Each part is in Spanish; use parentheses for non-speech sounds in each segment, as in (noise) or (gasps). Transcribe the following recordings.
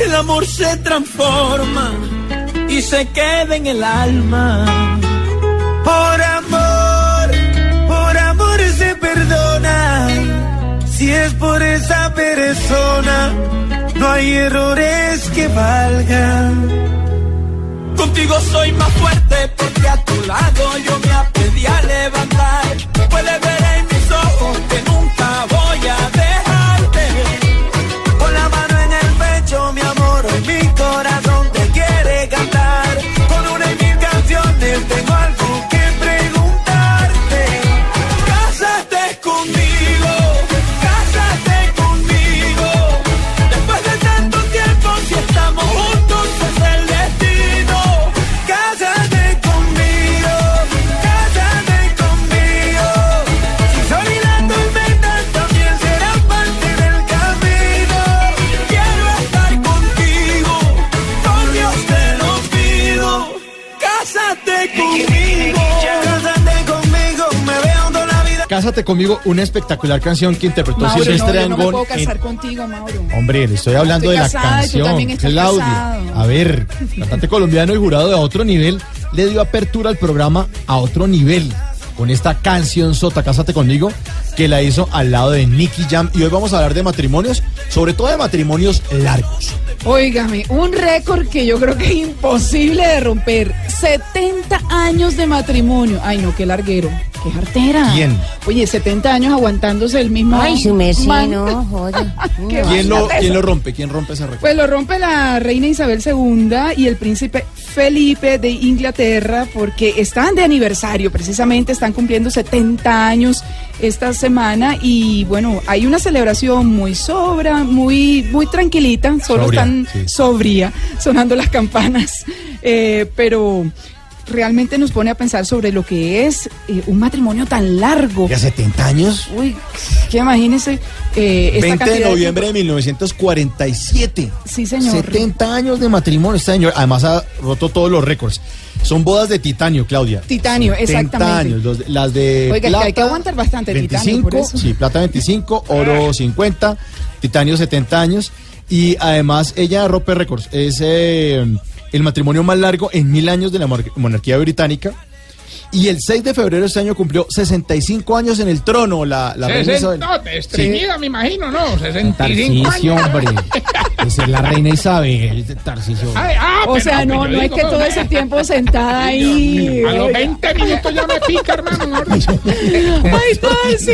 El amor se transforma y se queda en el alma. Por amor, por amor se perdona. Si es por esa persona, no hay errores que valgan. Contigo soy más fuerte porque a tu lado yo me aprendí a levantar. Puedes ver en mis ojos que nunca entre Cásate conmigo, una espectacular canción que interpretó Mauro, no, Silvestre yo no me Dangond puedo en- casar contigo, Mauro. Hombre, le estoy hablando Estoy de la casada canción. casado. A ver, cantante colombiano y jurado de otro nivel le dio apertura al programa a otro nivel con esta canción Sota, Cásate conmigo, que la hizo al lado de Nicky Jam. Y hoy vamos a hablar de matrimonios, sobre todo de matrimonios largos. Óigame, un récord que yo creo que es imposible de romper. 70 años de matrimonio. Ay, no, qué larguero. Qué artera. ¿Quién? Oye, 70 años aguantándose el mismo. Ay, su merced, man- no, joda. (laughs) Qué ¿Quién lo. ¿Quién lo rompe? ¿Quién rompe ese récord? Pues lo rompe la reina Isabel II y el príncipe Felipe de Inglaterra porque están de aniversario, precisamente están cumpliendo 70 años esta semana y bueno, hay una celebración muy sobra, muy muy tranquilita, solo Sobria, están sí. sobria sonando las campanas, (laughs) eh, pero realmente nos pone a pensar sobre lo que es eh, un matrimonio tan largo. ¿Ya 70 años? Uy, que imagínense eh, esta 20 de noviembre de tiempo. 1947. Sí, señor. 70 años de matrimonio este año. Además ha roto todos los récords. Son bodas de titanio, Claudia. Titanio, 70 exactamente. años. los de- las de Oiga, que plata, hay que aguantar bastante 25, titanio, por eso. Sí, plata 25, oro 50, titanio 70 años. Y además ella rompe récords. Es eh, el matrimonio más largo en mil años de la monarquía británica. Y el 6 de febrero de este año cumplió 65 años en el trono la, la reina Isabel. No, estreñida, me imagino, ¿no? 65 Tarcisio, años. hombre. (laughs) Esa es la reina Isabel, Tarcisio. Ay, ah, O sea, no, no es que todo ese tiempo sentada ahí. A los oiga. 20 minutos ya me pica, hermano. (laughs) Ay, Tarsi.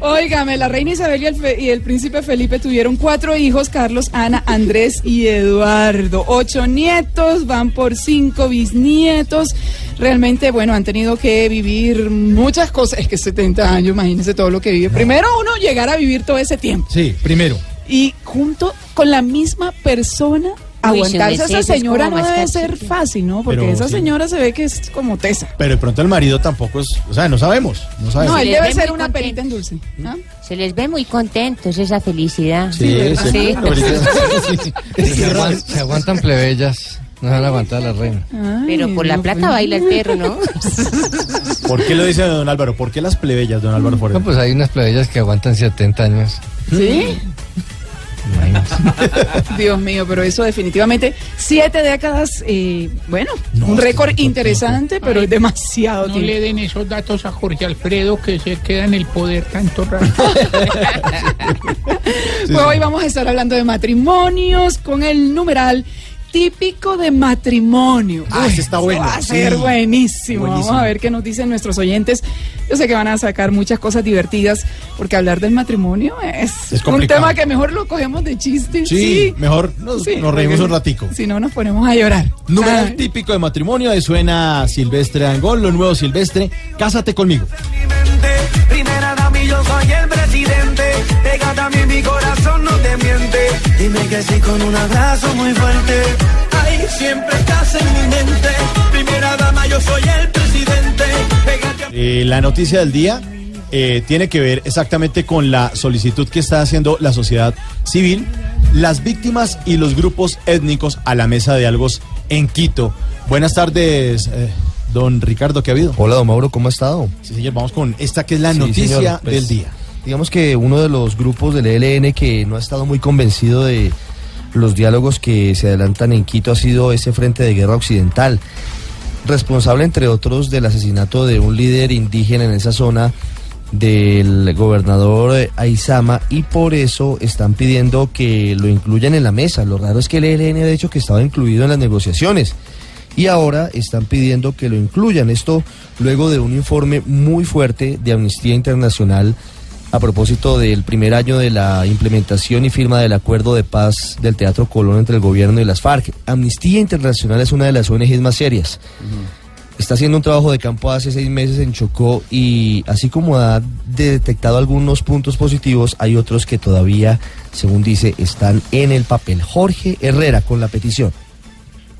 Óigame, la reina Isabel y el, fe- y el príncipe Felipe tuvieron cuatro hijos, Carlos, Ana, Andrés y Eduardo. Ocho nietos, van por cinco bisnietos. Realmente, bueno, han tenido que vivir muchas cosas. Es que 70 años, imagínense todo lo que vive. Primero uno llegar a vivir todo ese tiempo. Sí, primero. Y junto con la misma persona, aguantarse a esa señora no debe ser fácil, ¿no? Porque Pero esa sí. señora se ve que es como tesa. Pero de pronto el marido tampoco es. O sea, no sabemos. No sabemos. No, él debe ser una contento. perita en dulce. Se les ve muy contentos esa felicidad. Sí, sí, Sí. (laughs) sí, Se, raro. aguan- se aguantan plebeyas. No se van a aguantar a la reina. Ay, Pero por la no, plata baila el perro, ¿no? (laughs) ¿Por qué lo dice don Álvaro? ¿Por qué las plebeyas, don Álvaro Forero? No, pues hay unas plebeyas que aguantan 70 años. ¿Sí? (laughs) Dios mío, pero eso definitivamente, siete décadas, eh, bueno, No, un récord interesante, pero es demasiado No tiempo. le den esos datos a Jorge Alfredo que se queda en el poder tanto rato. (laughs) Pues hoy vamos a estar hablando de matrimonios con el numeral típico de matrimonio. Ah, ese está bueno, Va a ser sí. buenísimo. Buenísimo. Vamos a ver qué nos dicen nuestros oyentes. Yo sé que van a sacar muchas cosas divertidas, porque hablar del matrimonio es, Es un tema que mejor lo cogemos de chiste. Sí, mejor nos, Sí, nos reímos un ratico. Si no, nos ponemos a llorar. Ay. típico de matrimonio, ahí suena Silvestre Angol, lo nuevo Silvestre, Cásate conmigo. Primera dama y yo soy el presidente. Pégate a mí, mi corazón no te miente. Dime que sí con un abrazo muy fuerte. Ay, siempre estás en mi mente. Primera dama, yo soy el presidente. A. Eh, la noticia del día eh, tiene que ver exactamente con la solicitud que está haciendo la sociedad civil, las víctimas y los grupos étnicos a la mesa de diálogos en Quito. Buenas tardes, eh, don Ricardo, ¿qué ha habido? Hola, don Mauro, ¿cómo ha estado? Sí, señor, vamos con esta que es la Sí, noticia señor, pues, del día. Digamos que uno de los grupos del ELN que no ha estado muy convencido de los diálogos que se adelantan en Quito ha sido ese Frente de Guerra Occidental, responsable entre otros del asesinato de un líder indígena en esa zona del gobernador Aizama y por eso están pidiendo que lo incluyan en la mesa. Lo raro es que el ELN ha dicho que estaba incluido en las negociaciones y ahora están pidiendo que lo incluyan. Esto luego de un informe muy fuerte de Amnistía Internacional a propósito del primer año de la implementación y firma del acuerdo de paz del Teatro Colón entre el gobierno y las FARC. Amnistía Internacional es una de las ONGs más serias. Está haciendo un trabajo de campo hace seis meses en Chocó y así como ha detectado algunos puntos positivos, hay otros que todavía, según dice, están en el papel. Jorge Herrera con la petición.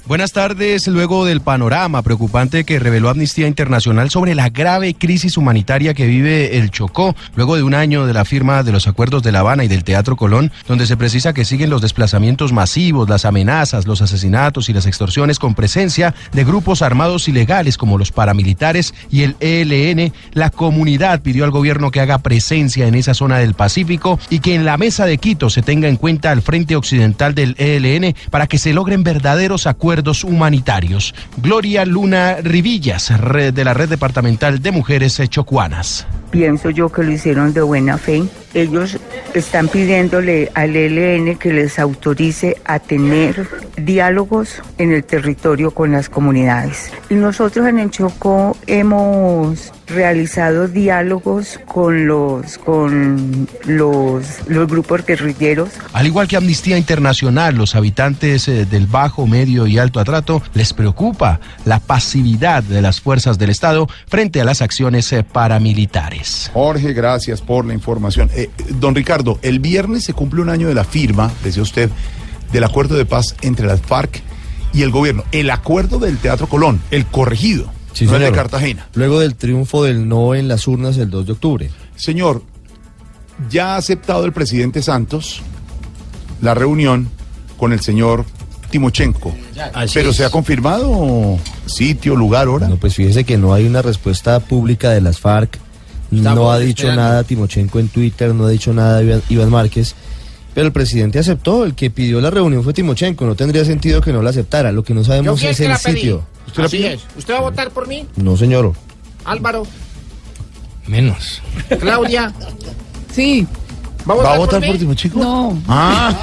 Buenas tardes. Luego del panorama preocupante que reveló Amnistía Internacional sobre la grave crisis humanitaria que vive el Chocó, luego de un año de la firma de los acuerdos de La Habana y del Teatro Colón, donde se precisa que siguen los desplazamientos masivos, las amenazas, los asesinatos y las extorsiones con presencia de grupos armados ilegales como los paramilitares y el ELN, la comunidad pidió al gobierno que haga presencia en esa zona del Pacífico y que en la mesa de Quito se tenga en cuenta al frente occidental del ELN para que se logren verdaderos acuerdos humanitarios. Gloria Luna Rivillas, red de la Red Departamental de Mujeres Chocuanas. Pienso yo que lo hicieron de buena fe. Ellos están pidiéndole al ELN que les autorice a tener diálogos en el territorio con las comunidades. Y nosotros en el Chocó hemos realizado diálogos con los con los, los grupos guerrilleros Al igual que Amnistía Internacional, los habitantes eh, del Bajo, Medio y Alto Atrato les preocupa la pasividad de las fuerzas del Estado frente a las acciones eh, paramilitares. Jorge, gracias por la información. Eh, don Ricardo, el viernes se cumple un año de la firma, decía usted, del acuerdo de paz entre las FARC y el gobierno. El acuerdo del Teatro Colón, el corregido, Sí, no de. Cartagena. Luego del triunfo del no en las urnas el 2 de octubre. Señor, ya ha aceptado el presidente Santos la reunión con el señor Timochenko. Así Pero es. se ha confirmado sitio, lugar, hora. No, pues fíjese que no hay una respuesta pública de las FARC. no ha dicho esperando. nada Timochenko en Twitter, no ha dicho nada Iván, Iván Márquez. Pero el presidente aceptó, el que pidió la reunión fue Timochenko, no tendría sentido que no la aceptara. Lo que no sabemos el es el la sitio. Así es. ¿Usted va a votar por mí? No, señor. Álvaro, Menos. Claudia. Sí. ¿Va a votar, ¿Va a votar por? Timochenko? No. Ah,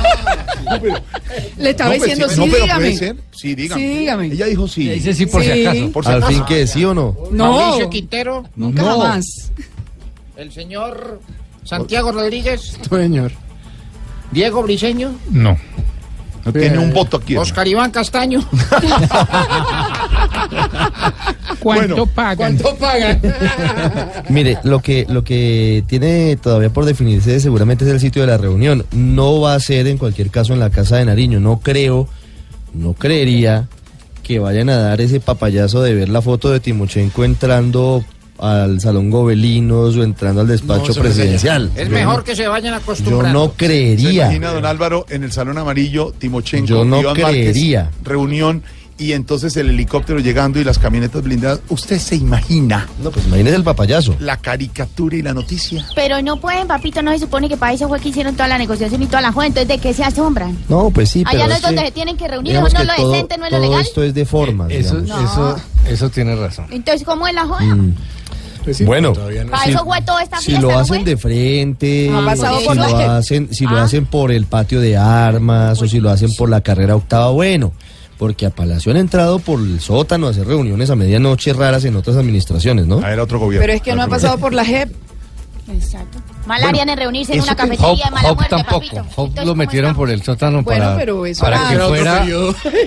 Le estaba no, pues, diciendo sí, sí, no, pero dígame. puede ser. Sí, dígame. Sí, dígame. Ella dijo sí. Dice sí por si Sí. acaso. Por si Al acaso. fin que sí o no. No. Mauricio Quintero, Nunca No. jamás. el señor Santiago Rodríguez, (laughs) Señor. Diego Briseño, No. No tiene un voto aquí. Oscar Iván Castaño. (laughs) ¿Cuánto Bueno, pagan? pagan? (laughs) Mire, lo que, lo que tiene todavía por definirse seguramente es el sitio de la reunión. No va a ser en cualquier caso en la casa de Nariño. No creo, no creería que vayan a dar ese papayazo de ver la foto de Timochenko entrando al Salón Gobelinos o entrando al despacho eso no es presidencial. Es Yo mejor no- que se vayan Yo acostumbrando. no ¿Se creería. imagina, don Álvaro, en el Salón Amarillo, Timochenko, Yo no Iván Márquez, creería. reunión y entonces el helicóptero llegando y las camionetas blindadas? ¿Usted se imagina No, pues imagínese el papayazo. la caricatura y la noticia? Pero no pueden, papito, no se supone que para eso fue que hicieron toda la negociación y toda la joda, entonces ¿de qué se asombran? No, pues sí, pero Allá no es es donde que- se tienen que reunir, no que lo todo- decente, no es lo todo legal. esto es de formas, Eso, digamos. eso, eso tiene razón. Entonces, ¿cómo es la joda? Mm. Bueno, Para eso fue toda esta si fiesta, lo ¿no hacen de frente, si por lo la- hacen, si lo Ah. hacen por el patio de armas o si lo hacen por la carrera octava, bueno. porque a Palacio han entrado por el sótano a hacer reuniones a medianoche raras en otras administraciones, ¿no? Ah, era otro gobierno. Pero es que no ha pasado por la JEP. Exacto. Mal harían en reunirse en una que- cafetería de mala Hop muerte, tampoco. papito. Hop lo ¿cómo metieron por el sótano Bueno, para, pero eso para que fuera,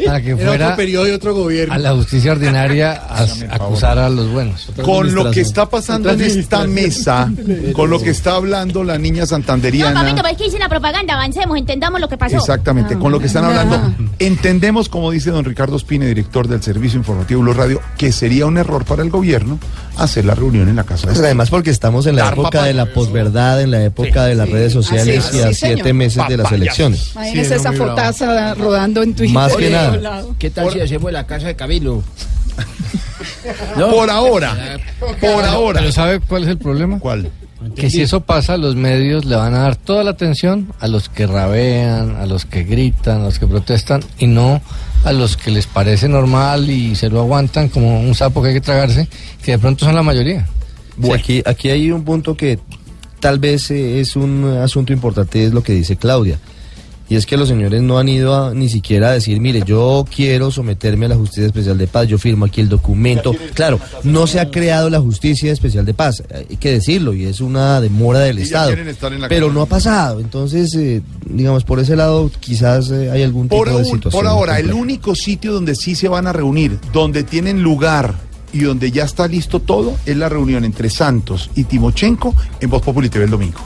para que (laughs) Era fuera otro periodo y otro gobierno. a la justicia ordinaria a acusar a los buenos. Con lo que está pasando en esta mesa, (laughs) con lo que está hablando la niña No, papito, santanderiana. pero es que hice la propaganda, avancemos, entendamos lo que pasó. Exactamente, con lo que están hablando. Entendemos, como dice don Ricardo Espine, director del Servicio Informativo Blue Radio, que sería un error para el gobierno hacer la reunión en la casa de Pues además porque estamos en la Dar época papaya. De la posverdad, en la época de las redes sociales y a sí, siete señor. meses de las elecciones. Imagínese Sí, esa bravo. fotaza rodando en Twitter. Más que por nada. ¿Qué tal si hacemos la casa de Camilo? (laughs) Por ahora, por ahora. Pero ¿sabe cuál es el problema? ¿Cuál? Que si eso pasa, los medios le van a dar toda la atención a los que rabean, a los que gritan, a los que protestan y no a los que les parece normal y se lo aguantan como un sapo que hay que tragarse, que de pronto son la mayoría. Sí, Aquí, aquí hay un punto que tal vez eh, es un asunto importante, es lo que dice Claudia. Y es que los señores no han ido a, ni siquiera a decir, mire, yo quiero someterme a la Justicia Especial de Paz, yo firmo aquí el documento. Claro, no se ha creado la Justicia Especial de Paz, hay que decirlo, y es una demora del Estado. Pero no ha pasado, entonces, eh, digamos, por ese lado quizás eh, hay algún tipo Por, de un- situación. por ahora, el único sitio donde sí se van a reunir, donde tienen lugar y donde ya está listo todo, es la reunión entre Santos y Timochenko en Voz Populi TV el domingo.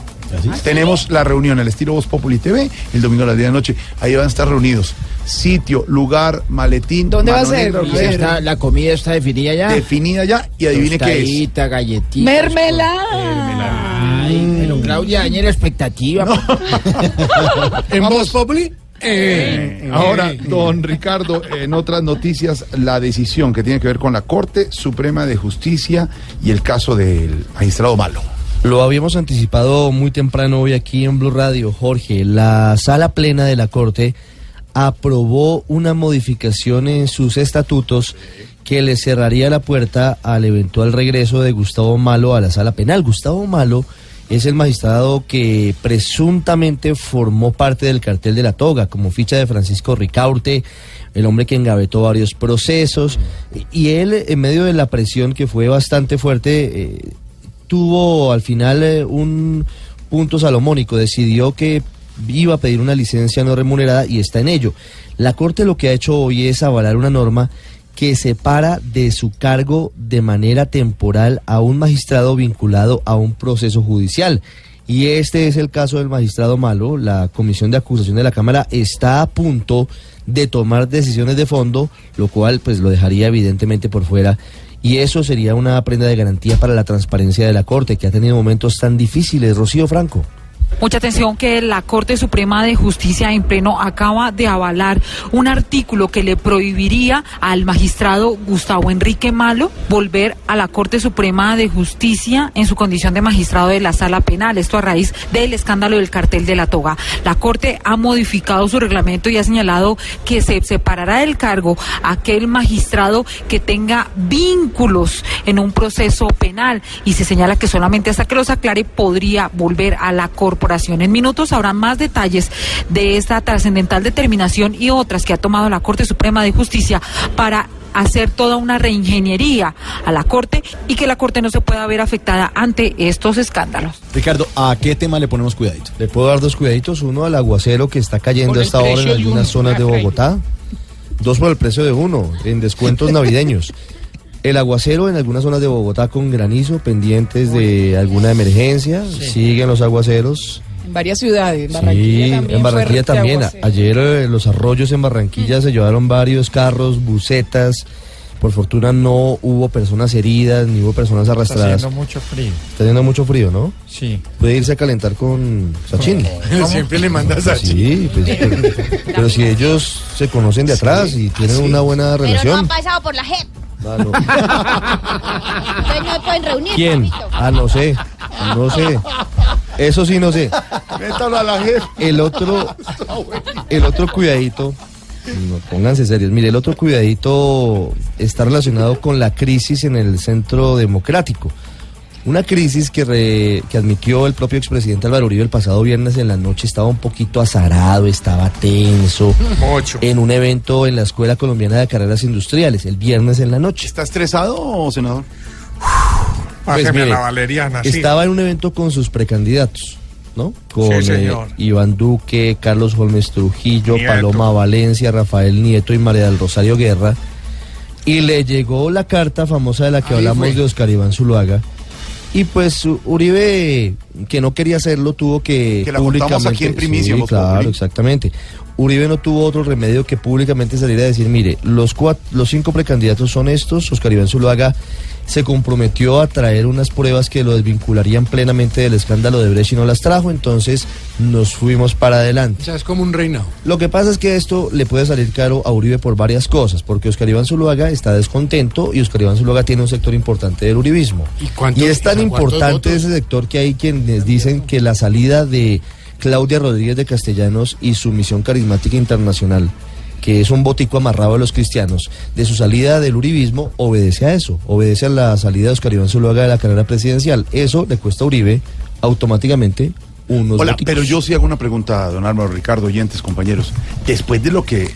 Tenemos la reunión al estilo Voz Populi TV el domingo a las 10 de la noche. Ahí van a estar reunidos. Sitio, lugar, maletín. ¿Dónde va a ser? negra, A ¿Y ver. está- ¿La comida está definida ya? Definida ya y adivine qué es. Tostadita, galletitas. Mermelada. Ay, pero Claudia, daña la expectativa. (laughs) (laughs) ¿En Voz Populi? Ahora, don Ricardo, en otras noticias, la decisión que tiene que ver con la Corte Suprema de Justicia y el caso del magistrado Malo. Lo habíamos anticipado muy temprano hoy aquí en Blue Radio, Jorge. La sala plena de la Corte aprobó una modificación en sus estatutos que le cerraría la puerta al eventual regreso de Gustavo Malo a la sala penal. Gustavo Malo es el magistrado que presuntamente formó parte del cartel de la toga, como ficha de Francisco Ricaurte, el hombre que engavetó varios procesos. Y él, en medio de la presión que fue bastante fuerte, eh, tuvo al final eh, un punto salomónico, decidió que iba a pedir una licencia no remunerada y está en ello. La Corte lo que ha hecho hoy es avalar una norma que separa de su cargo de manera temporal a un magistrado vinculado a un proceso judicial. Y este es el caso del magistrado Malo. La Comisión de Acusación de la Cámara está a punto de tomar decisiones de fondo, lo cual pues lo dejaría evidentemente por fuera. Y eso sería una prenda de garantía para la transparencia de la Corte, que ha tenido momentos tan difíciles. Rocío Franco. Mucha atención que la Corte Suprema de Justicia en pleno acaba de avalar un artículo que le prohibiría al magistrado Gustavo Enrique Malo volver a la Corte Suprema de Justicia en su condición de magistrado de la sala penal. Esto a raíz del escándalo del cartel de la toga. La Corte ha modificado su reglamento y ha señalado que se separará del cargo aquel magistrado que tenga vínculos en un proceso penal y se señala que solamente hasta que los aclare podría volver a la corporación. En minutos habrá más detalles de esta trascendental determinación y otras que ha tomado la Corte Suprema de Justicia para hacer toda una reingeniería a la Corte y que la Corte no se pueda ver afectada ante estos escándalos. Ricardo, ¿a qué tema le ponemos cuidadito? Le puedo dar dos cuidaditos. Uno al aguacero que está cayendo a esta hora en algunas zonas de Bogotá. Dos por el precio de uno, en descuentos (laughs) navideños. El aguacero en algunas zonas de Bogotá con granizo, pendientes de alguna emergencia. Siguen los aguaceros. En varias ciudades. En Barranquilla Sí, también. en Barranquilla también. aguacero. Ayer eh, los arroyos en Barranquilla se llevaron varios carros, bucetas. Por fortuna no hubo personas heridas ni hubo personas Está arrastradas. haciendo mucho frío. Está haciendo mucho frío, ¿no? Sí. Puede irse a calentar con Sachin. (laughs) Siempre le manda Sachin. Sí, pues, (laughs) pero, pero si ellos se conocen de atrás y tienen una buena Pero no relación. han pasado por la JEP. Ah, no. Entonces no pueden reunir. ¿Quién? papito. Ah, no sé. No sé. Eso sí, no sé. Métalo a la jefa. El otro, el otro cuidadito, no, pónganse serios. Mire, el otro cuidadito está relacionado con la crisis en el centro democrático. Una crisis que, re- que admitió el propio expresidente Álvaro Uribe el pasado viernes en la noche. Estaba un poquito azarado, estaba tenso. En un evento en la Escuela Colombiana de Carreras Industriales, el viernes en la noche. ¿Está estresado, senador? Pues Bájeme mire, la valeriana, sí. Estaba en un evento con sus precandidatos, ¿no? Con Sí, eh, Iván Duque, Carlos Holmes Trujillo, Nieto. Paloma Valencia, Rafael Nieto y María del Rosario Guerra. Y le llegó la carta famosa de la que Ahí hablamos fue. de Oscar Iván Zuluaga. Y pues Uribe, que no quería hacerlo, tuvo que, Que la contamos aquí en primicia, Sí, claro, Populi. exactamente. Uribe no tuvo otro remedio que públicamente salir a decir, mire, los, cuat- los cinco precandidatos son estos, Oscar Iván Zuluaga se comprometió a traer unas pruebas que lo desvincularían plenamente del escándalo de Brecht y no las trajo, entonces nos fuimos para adelante. O sea, es como un reinado. Lo que pasa es que esto le puede salir caro a Uribe por varias cosas, porque Oscar Iván Zuluaga está descontento y Oscar Iván Zuluaga tiene un sector importante del uribismo. ¿Y cuántos- Y es tan importante ese sector que hay quienes dicen que la salida de Claudia Rodríguez de Castellanos y su misión carismática internacional, que es un botico amarrado a los cristianos, de su salida del uribismo, obedece a eso, obedece a la salida de Oscar Iván Zuluaga de la carrera presidencial. Eso le cuesta a Uribe automáticamente unos Hola, pero yo sí hago una pregunta don Álvaro Ricardo, oyentes, compañeros. Después de lo que,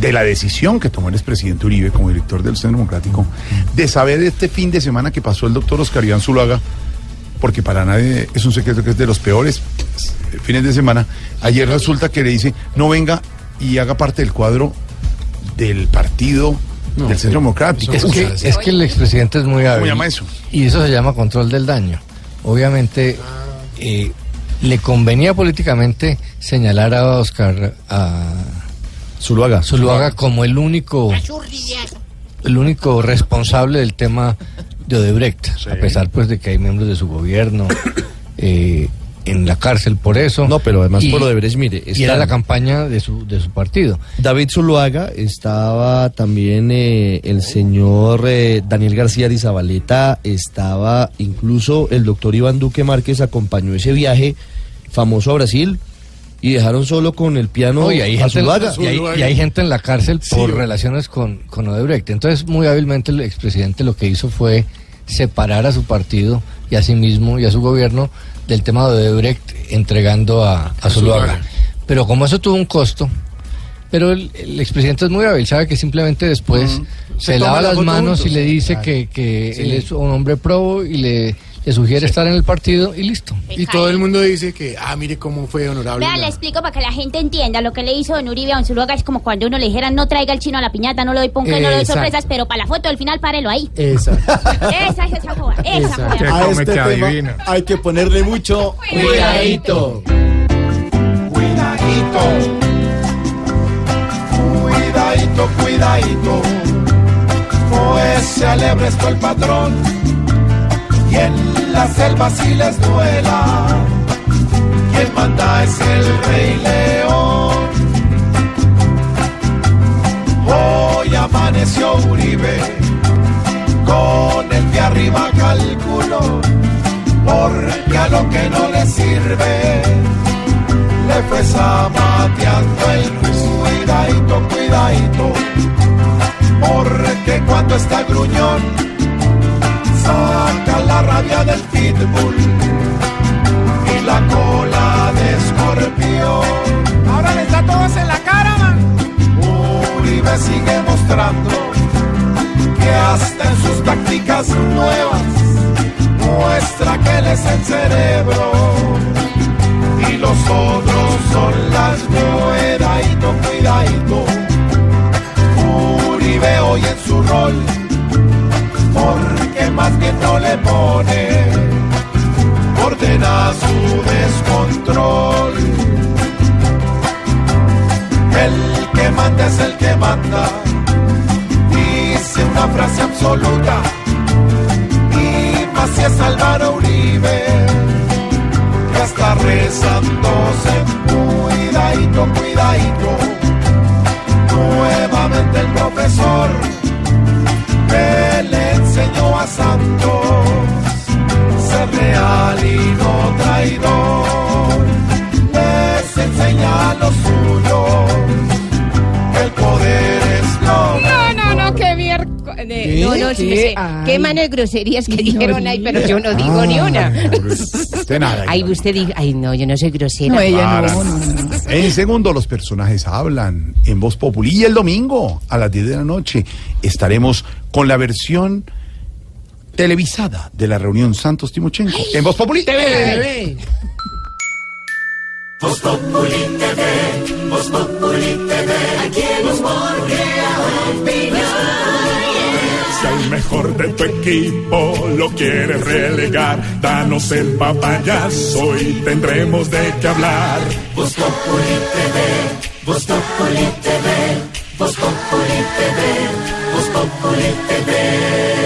de la decisión que tomó el expresidente Uribe como director del Centro Democrático, de saber este fin de semana que pasó el doctor Oscar Iván Zuluaga, porque para nadie es un secreto que es de los peores fines de semana, ayer resulta que le dice, no venga y haga parte del cuadro del partido del Centro Democrático. Es que, es que el expresidente es muy hábil. ¿Cómo llama eso? Y eso se llama control del daño. Obviamente, eh, le convenía políticamente señalar a Oscar a Zuluaga. Zuluaga como el único el único responsable del tema de Odebrecht, a pesar pues de que hay miembros de su gobierno (coughs) eh, en la cárcel por eso. No, pero además Y- por Odebrecht, mire, Y era la campaña de su, de su partido. David Zuluaga, estaba también eh, el señor eh, Daniel García Arizabaleta, estaba incluso el doctor Iván Duque Márquez acompañó ese viaje famoso a Brasil y dejaron solo con el piano No, y, hay gente, Zuluaga. y hay- y hay gente en la cárcel por Sí. relaciones con, con Odebrecht. Entonces, muy hábilmente el expresidente lo que hizo fue separar a su partido y a sí mismo y a su gobierno del tema de Odebrecht, entregando a, a Zuluaga. Pero como eso tuvo un costo, pero el, el expresidente es muy hábil, sabe que simplemente después se, lava la las manos juntos. y le dice Claro. que, que Sí. él es un hombre probo y le, le sugiere estar en el partido y listo. Y todo el mundo dice que, ah, mire cómo fue honorable. Vea, le explico para que la gente entienda. Lo que le hizo Don Uribe a Don Zuluaga es como cuando uno le dijera no traiga el chino a la piñata, no le doy ponca y no le doy sorpresas, pero para la foto del final párelo ahí. Exacto. Esa es esa joda, esa Exacto. joda. A este tema hay que ponerle mucho Cuidadito. Cuidadito. Cuidadito, cuidadito. Pues se alebrestó el patrón. Y en la selva si les duela. Quien manda es el rey león. Hoy amaneció Uribe. Con el pie arriba calculo. Porque a lo que no le sirve le fue zamateando el cuidadito, cuidadito. Porque cuando está gruñón, saca la rabia del pitbull y la cola de escorpión. Ahora les da todos en la cara, man. Uribe sigue mostrando que hasta en sus tácticas nuevas muestra que él es el cerebro y los otros son las cuidadito, cuidadito. Uribe hoy en su rol, porque más bien no le pone ordena su descontrol. El que manda es el que manda, dice una frase absoluta, y más si es Álvaro Uribe que está rezándose cuidadito, cuidadito. Nuevamente el profesor a Santos ser real y no traidor. Les enseña lo suyo, que el poder es lo No, no, no, qué miércoles. eh, ¿Qué? no, no, sí ¿Qué? Qué malas groserías que dijeron ahí, pero yo no digo ni una. Usted nada. Ay, usted dijo, ay, no, yo no soy grosera. No, ella no, no, no. En segundo, los personajes hablan en Voz Populi. Y el domingo, a las 10 de la noche, estaremos con la versión televisada de la reunión Santos Timochenko. En Voz Populi. Voz Populi TV, Voz Populi TV, aquí en Humor Si al mejor de tu equipo lo quieres relegar, danos el papayazo y tendremos de qué hablar. Voz Populi TV, Voz Populi TV, Voz Populi TV, Voz Populi TV.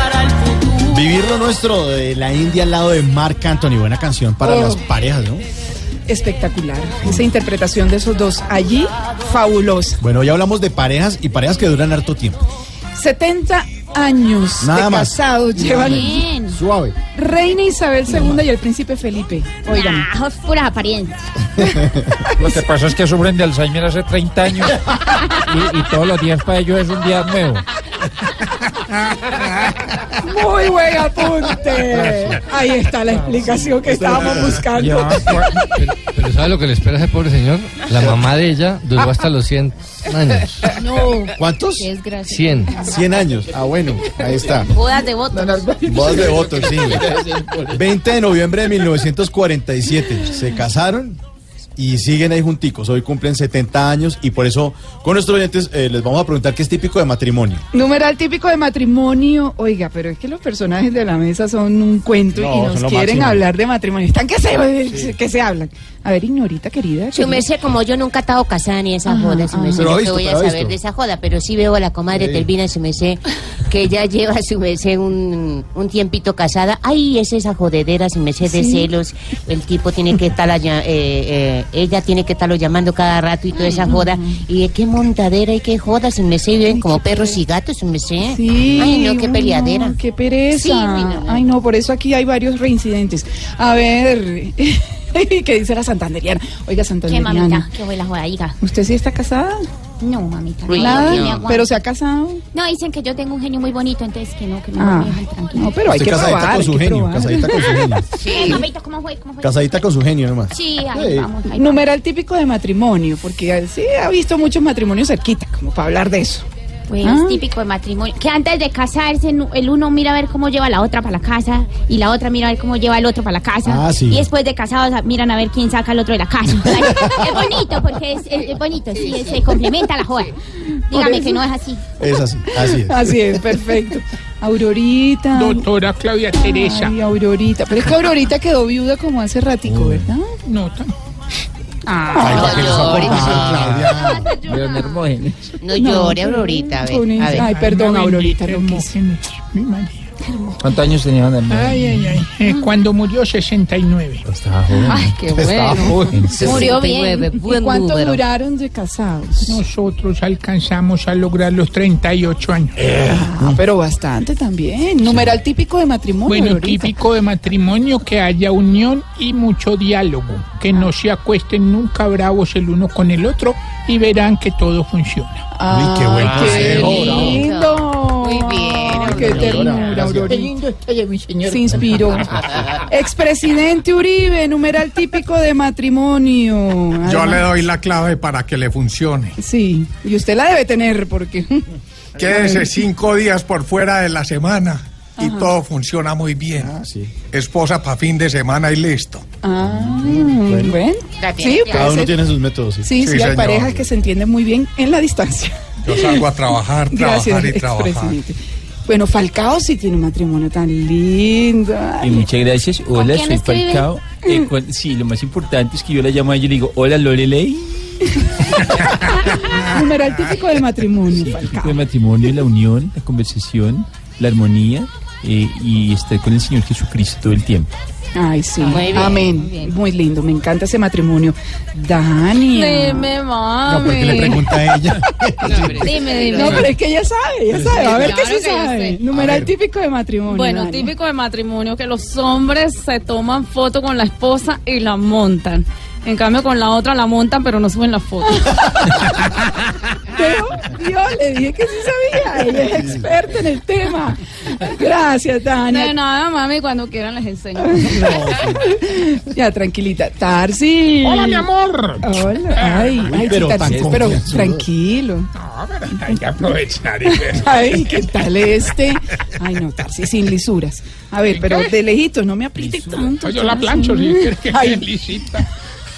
Vivir lo nuestro de la India al lado de Marc Anthony. Buena canción para Oh. las parejas, ¿no? Espectacular. Esa interpretación de esos dos allí, fabulosa. Bueno, ya hablamos de parejas y parejas que duran harto tiempo. 70 años Nada de casados llevan Suave. Reina Isabel II y el príncipe Felipe. Oigan. Ah, puras apariencias. (laughs) Lo que pasa es que sufren de Alzheimer hace 30 años (laughs) y, y todos los días para ellos es un día nuevo. Muy buen apunte. Ahí está la explicación que estábamos buscando. Pero, pero ¿sabe lo que le espera a ese pobre señor? La mamá de ella duró hasta los 100 años. No. ¿Cuántos? Qué desgracia. 100. 100 años. Ah, bueno, ahí está. Bodas de votos. Voz de votos, sí. 20 de noviembre de 1947. Se casaron y siguen ahí junticos. Hoy cumplen 70 años y por eso con nuestros oyentes eh, les vamos a preguntar qué es típico de matrimonio. Numeral típico de matrimonio. Oiga, pero es que los personajes de la mesa son un cuento No, y nos quieren máximo. hablar de matrimonio. Están que se, que se hablan. A ver, Ignorita, querida. Su merced, como yo nunca he estado casada ni esa Ajá, joda, su merced, qué voy a saber visto. de esa joda, pero sí veo a la comadre Sí. Telvina, su merced, que ella (laughs) lleva su merced un, un tiempito casada. Ay, es esa jodedera, su merced de Sí. celos. El tipo tiene que estar, allá, eh, eh, ella tiene que estarlo llamando cada rato y toda esa joda. Y qué montadera y qué joda, su merced, viven como perros y gatos, su merced. Sí, Ay, no, qué peleadera. no, qué pereza. Sí, no. Ay, no, por eso aquí hay varios reincidentes. A ver, (laughs) ¿qué dice la santanderiana? Oiga, ¿Qué santanderiana. mamita? ¿Qué fue la joda? ¿Usted sí está casada? No, mamita. Nada, no. pero se ha casado. No, dicen que yo tengo un genio muy bonito, entonces que no, que no Ah, me dejan tranquila. no, pero hay que casadita probar. con su genio, probar. casadita con su genio. (laughs) Sí, mamita, ¿cómo fue? ¿Cómo fue? Casadita con su genio nomás. Sí, ahí Sí. vamos. Ahí Numeral típico de matrimonio, porque eh, sí ha visto muchos matrimonios cerquita, como para hablar de eso. Pues Ah. típico de matrimonio. Que antes de casarse, el uno mira a ver cómo lleva la otra para la casa y la otra mira a ver cómo lleva el otro para la casa. Ah, sí. Y después de casados miran a ver quién saca al otro de la casa. (laughs) Es bonito porque es, es- es bonito, sí, es- se complementa la joda. Dígame que no es así. Es así, así es. Así es, perfecto. Aurorita. Doctora Claudia Teresa. Ay, Aurorita. Pero es que Aurorita quedó viuda como hace ratico, ¿verdad? No, tam- Ay, ¿para qué les va a Ay, contar, Claudia? León Hermógenes. No llore, Aurorita, a ver. Ay, perdón, Aurorita, lo ¿Cuántos años tenía Don? Ay, ay, ay. Eh, cuando murió 69. Estaba joven. Ay, qué Estaba bueno. joven. Murió bien. 69, ¿Y cuánto número. duraron de casados? Nosotros alcanzamos a lograr los 38 años. Ah, pero bastante también. Numeral típico de matrimonio. Bueno, típico de matrimonio que haya unión y mucho diálogo, que no se acuesten nunca bravos el uno con el otro y verán que todo funciona. Ay, qué buen qué consejo, lindo. Muy bien, Ay, Qué ternura, Qué Aurorita. lindo está mi señor. Se inspiró. (laughs) Expresidente Uribe, numeral típico de matrimonio. Yo le doy la clave para que le funcione. Sí, y usted la debe tener porque... (laughs) Quédese cinco días por fuera de la semana y todo funciona muy bien. Esposa para fin de semana y listo. Ah, bueno. Sí, Cada uno ser. tiene sus métodos. Sí, Sí, sí, hay parejas que se entienden muy bien en la distancia. Yo salgo a trabajar, (laughs) Gracias, trabajar y trabajar. Bueno, Falcao sí tiene un matrimonio tan lindo. Y muchas gracias. Hola, soy? Falcao. Eh, cu- sí, lo más importante es que yo la llamo a ella y le digo, hola Lorelei. (laughs) Numeral típico de matrimonio, Falcao. El matrimonio, la unión, la conversación, la armonía eh, y estar con el Señor Jesucristo todo el tiempo. Ay, sí. Muy bien, Amén. Muy, lindo. Me encanta ese matrimonio. Dania. Dime, mami. No, porque le pregunta a ella. Dime, (laughs) dime. No, pero es que ella sabe, ella sabe. A ver Claro qué yo sabe. Numeral típico de matrimonio. Bueno, típico de matrimonio que los hombres se toman foto con la esposa y la montan. En cambio, con la otra la montan, pero no suben la foto. (laughs) Pero yo le dije que sí sabía. Ella es experta en el tema. Gracias, Dania. De nada, mami, cuando quieran les enseño. (laughs) Ya, tranquilita. Tarsi. Hola, mi amor. Hola. Ay, ay, pero sí, tan Tarsi, pero tranquilo. No, pero hay que aprovechar y ver. Ay, ¿qué tal este? Ay, no, Tarsi, sin lisuras. A ver, pero de lejitos, no me apriete tanto. Yo la plancho, si quieres que Ay. lisita.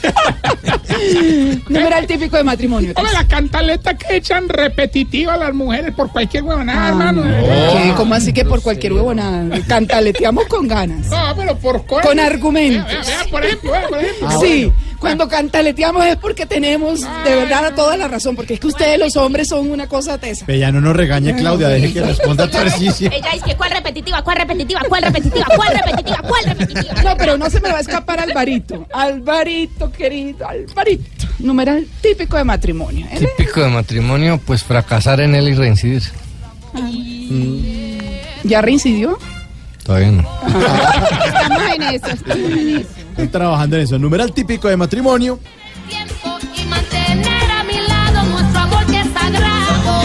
(laughs) Numeral típico de matrimonio. Hombre, la cantaleta que echan repetitiva a las mujeres por cualquier huevonada, Ah, hermano. ¿Qué? ¿Cómo así que por cualquier huevonada? Cantaleteamos con ganas. No, pero por co- Con argumentos. Vea, vea, por ejemplo, por ejemplo. Sí, cuando cantaleteamos es porque tenemos de verdad toda la razón, porque es que ustedes los hombres son una cosa tesa. Ya no nos regañe, Claudia, deje que responda Tarcisio. Ella dice que cuál repetitiva, cuál repetitiva, cuál repetitiva, cuál repetitiva, cuál repetitiva. No, pero no se me va a escapar Alvarito. Alvarito, querido, Alvarito. Numeral típico de matrimonio. ¿eh? Típico de matrimonio, pues fracasar en él y reincidir. ¿Ya reincidió? Todavía no. Estamos en eso, estamos en eso. Están trabajando en eso. Numeral típico de matrimonio. y mantener a mi lado nuestro amor que es sagrado.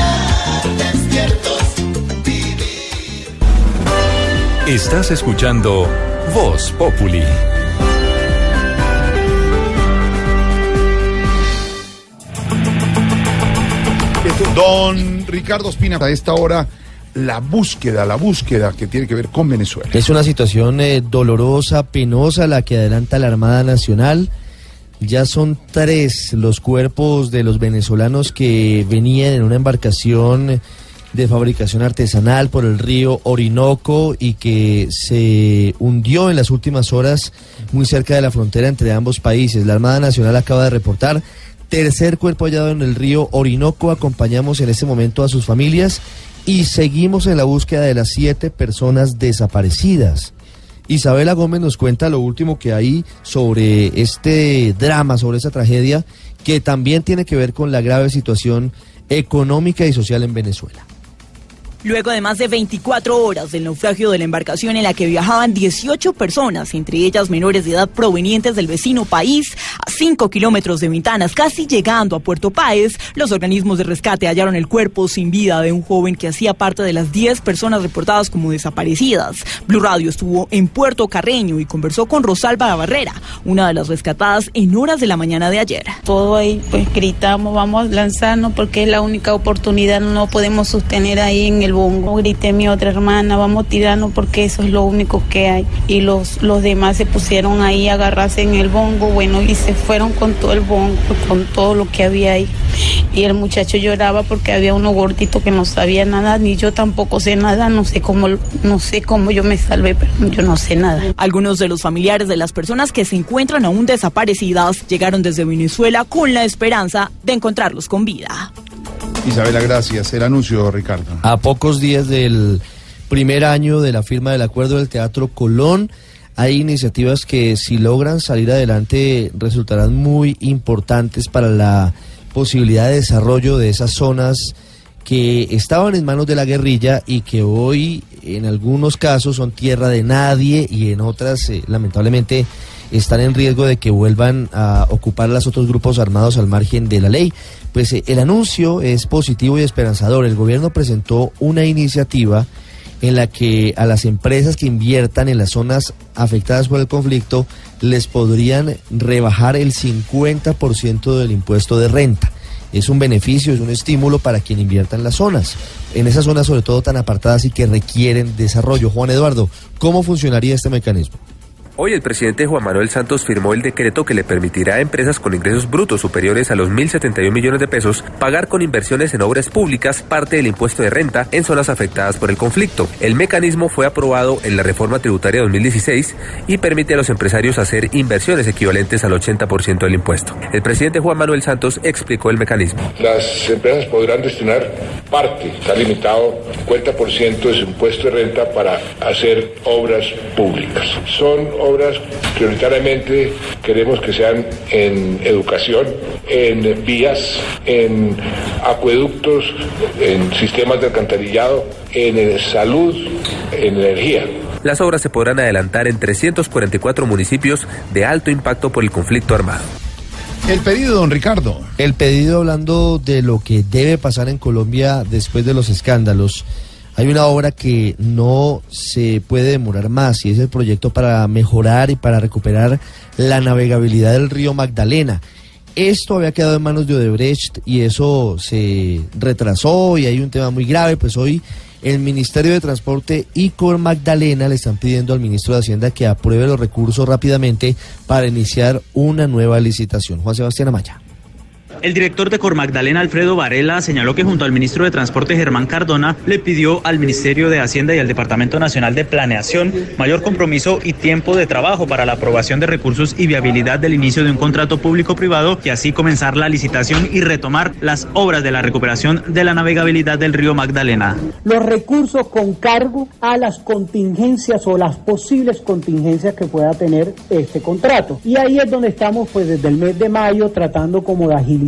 Estás escuchando Voz Populi. Don Ricardo Espina, a esta hora, la búsqueda, la búsqueda que tiene que ver con Venezuela. Es una situación eh, dolorosa, penosa la que adelanta la Armada Nacional. Ya son tres los cuerpos de los venezolanos que venían en una embarcación de fabricación artesanal por el río Orinoco y que se hundió en las últimas horas muy cerca de la frontera entre ambos países. La Armada Nacional acaba de reportar tercer cuerpo hallado en el río Orinoco. Acompañamos en este momento a sus familias y seguimos en la búsqueda de las siete personas desaparecidas. Isabela Gómez nos cuenta lo último que hay sobre este drama, sobre esa tragedia, que también tiene que ver con la grave situación económica y social en Venezuela. Luego de más de 24 horas del naufragio de la embarcación en la que viajaban 18 personas, entre ellas menores de edad provenientes del vecino país, a 5 kilómetros de Ventanas, casi llegando a Puerto Páez, los organismos de rescate hallaron el cuerpo sin vida de un joven que hacía parte de las 10 personas reportadas como desaparecidas. Blue Radio estuvo en Puerto Carreño y conversó con Rosalba Barrera, una de las rescatadas en horas de la mañana de ayer. Todo ahí, pues gritamos, vamos a lanzarnos porque es la única oportunidad, no podemos sostener ahí en el bongo. Grité a mi otra hermana, vamos a tirarnos porque eso es lo único que hay. Y los, los demás se pusieron ahí a agarrarse en el bongo, bueno, y se fueron con todo el bongo, con todo lo que había ahí. Y el muchacho lloraba porque había uno gordito que no sabía nada, ni yo tampoco sé nada, no sé cómo, no sé cómo yo me salvé, pero yo no sé nada. Algunos de los familiares de las personas que se encuentran aún desaparecidas llegaron desde Venezuela con la esperanza de encontrarlos con vida. Isabela, gracias. El anuncio, Ricardo. A pocos días del primer año de la firma del acuerdo del Teatro Colón, hay iniciativas que si logran salir adelante resultarán muy importantes para la posibilidad de desarrollo de esas zonas que estaban en manos de la guerrilla y que hoy en algunos casos son tierra de nadie y en otras eh, lamentablemente están en riesgo de que vuelvan a ocupar los otros grupos armados al margen de la ley. Pues eh, el anuncio es positivo y esperanzador. El gobierno presentó una iniciativa en la que a las empresas que inviertan en las zonas afectadas por el conflicto les podrían rebajar el 50% del impuesto de renta. es un beneficio, es un estímulo para quien invierta en las zonas, en esas zonas sobre todo tan apartadas y que requieren desarrollo. Juan Eduardo, ¿cómo funcionaría este mecanismo? Hoy el presidente Juan Manuel Santos firmó el decreto que le permitirá a empresas con ingresos brutos superiores a los 1.071 millones de pesos pagar con inversiones en obras públicas parte del impuesto de renta en zonas afectadas por el conflicto. El mecanismo fue aprobado en la reforma tributaria 2016 y permite a los empresarios hacer inversiones equivalentes al 80% del impuesto. El presidente Juan Manuel Santos explicó el mecanismo. Las empresas podrán destinar parte, está limitado, 50% de su impuesto de renta para hacer obras públicas. Son obras prioritariamente queremos que sean en educación, en vías, en acueductos, en sistemas de alcantarillado, en salud, en energía. Las obras se podrán adelantar en 344 municipios de alto impacto por el conflicto armado. El pedido, don Ricardo. El pedido hablando de lo que debe pasar en Colombia después de los escándalos. Hay una obra que no se puede demorar más y es el proyecto para mejorar y para recuperar la navegabilidad del río Magdalena. Esto había quedado en manos de Odebrecht y eso se retrasó y hay un tema muy grave, pues hoy el Ministerio de Transporte y Cor Magdalena le están pidiendo al ministro de Hacienda que apruebe los recursos rápidamente para iniciar una nueva licitación. Juan Sebastián Amaya. El director de Cormagdalena, Alfredo Varela, señaló que junto al ministro de Transporte, Germán Cardona, le pidió al Ministerio de Hacienda y al Departamento Nacional de Planeación mayor compromiso y tiempo de trabajo para la aprobación de recursos y viabilidad del inicio de un contrato público-privado y así comenzar la licitación y retomar las obras de la recuperación de la navegabilidad del río Magdalena. Los recursos con cargo a las contingencias o las posibles contingencias que pueda tener este contrato. Y ahí es donde estamos pues desde el mes de mayo tratando como de agilizar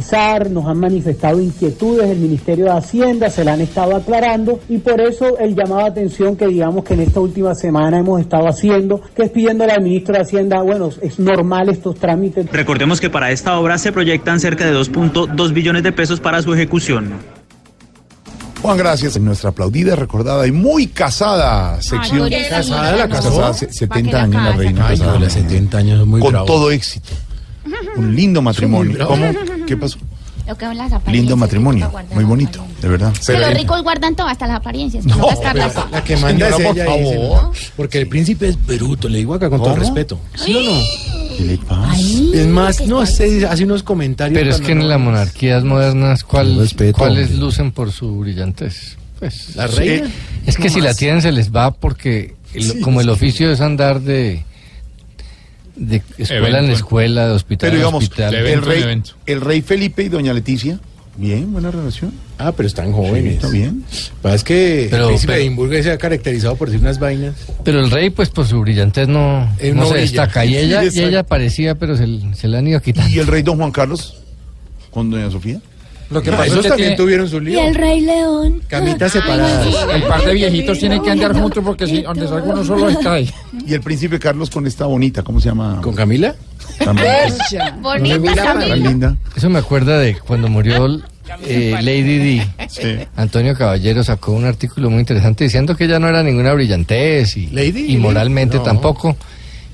nos han manifestado inquietudes el Ministerio de Hacienda, se la han estado aclarando y por eso el llamado a atención que digamos que en esta última semana hemos estado haciendo, que es pidiéndole al ministro de Hacienda, bueno, es normal estos trámites. Recordemos que para esta obra se proyectan cerca de 2.2 billones de pesos para su ejecución. Juan, gracias. En nuestra aplaudida, recordada y muy casada sección. Ay, ¿Casada la casó? Casada, se- 70 años la reina. Ay, casada. la 70 años es muy Con bravo. todo éxito. Un lindo matrimonio. ¿Cómo? ¿Qué pasó? Lo que las apariencias. Lindo matrimonio. Muy bonito, de verdad. Que los ricos guardan todo, hasta las apariencias. No, gastarlas. La que manda es por favor. Porque el príncipe es bruto, le digo acá con todo ¿Cómo? respeto. ¿Sí o no? (gasps) ¿Qué le pasa? Es más, no sé, hace unos comentarios. Pero es cuando que en las monarquías modernas, ¿cuál- respeto, ¿cuáles hombre. lucen por su brillantez? Pues, ¿La reina? Es que No si la tienen se les va porque el- Sí, como es el que- oficio es andar de, de escuela en Evento. escuela, de hospital Pero en digamos, hospital. el rey, el rey Felipe y doña Leticia, bien, buena relación. Ah, pero están jóvenes. está bien. Pasa es que Pero- el príncipe pero- de Edimburgo se ha caracterizado por decir unas vainas. Pero el rey, pues por su brillantez no, Él no no se brilla. destaca. Y Sí, ella, y exacto. ella parecía, pero se, se le han ido quitando. ¿Y el rey don Juan Carlos con doña Sofía? Lo que No, pasa esos es que también también tuvieron su lío. Rey León. Camitas separadas. El par de viejitos tienen que andar juntos porque si donde salga uno solo cae. Y el príncipe Carlos con esta bonita, ¿cómo se llama? ¿Con Camila? Bonita Camila. linda. Eso me acuerda de cuando murió eh, Lady Di. Sí. Antonio Caballero sacó un artículo muy interesante diciendo que ella no era ninguna brillantez y, Lady y moralmente no. tampoco.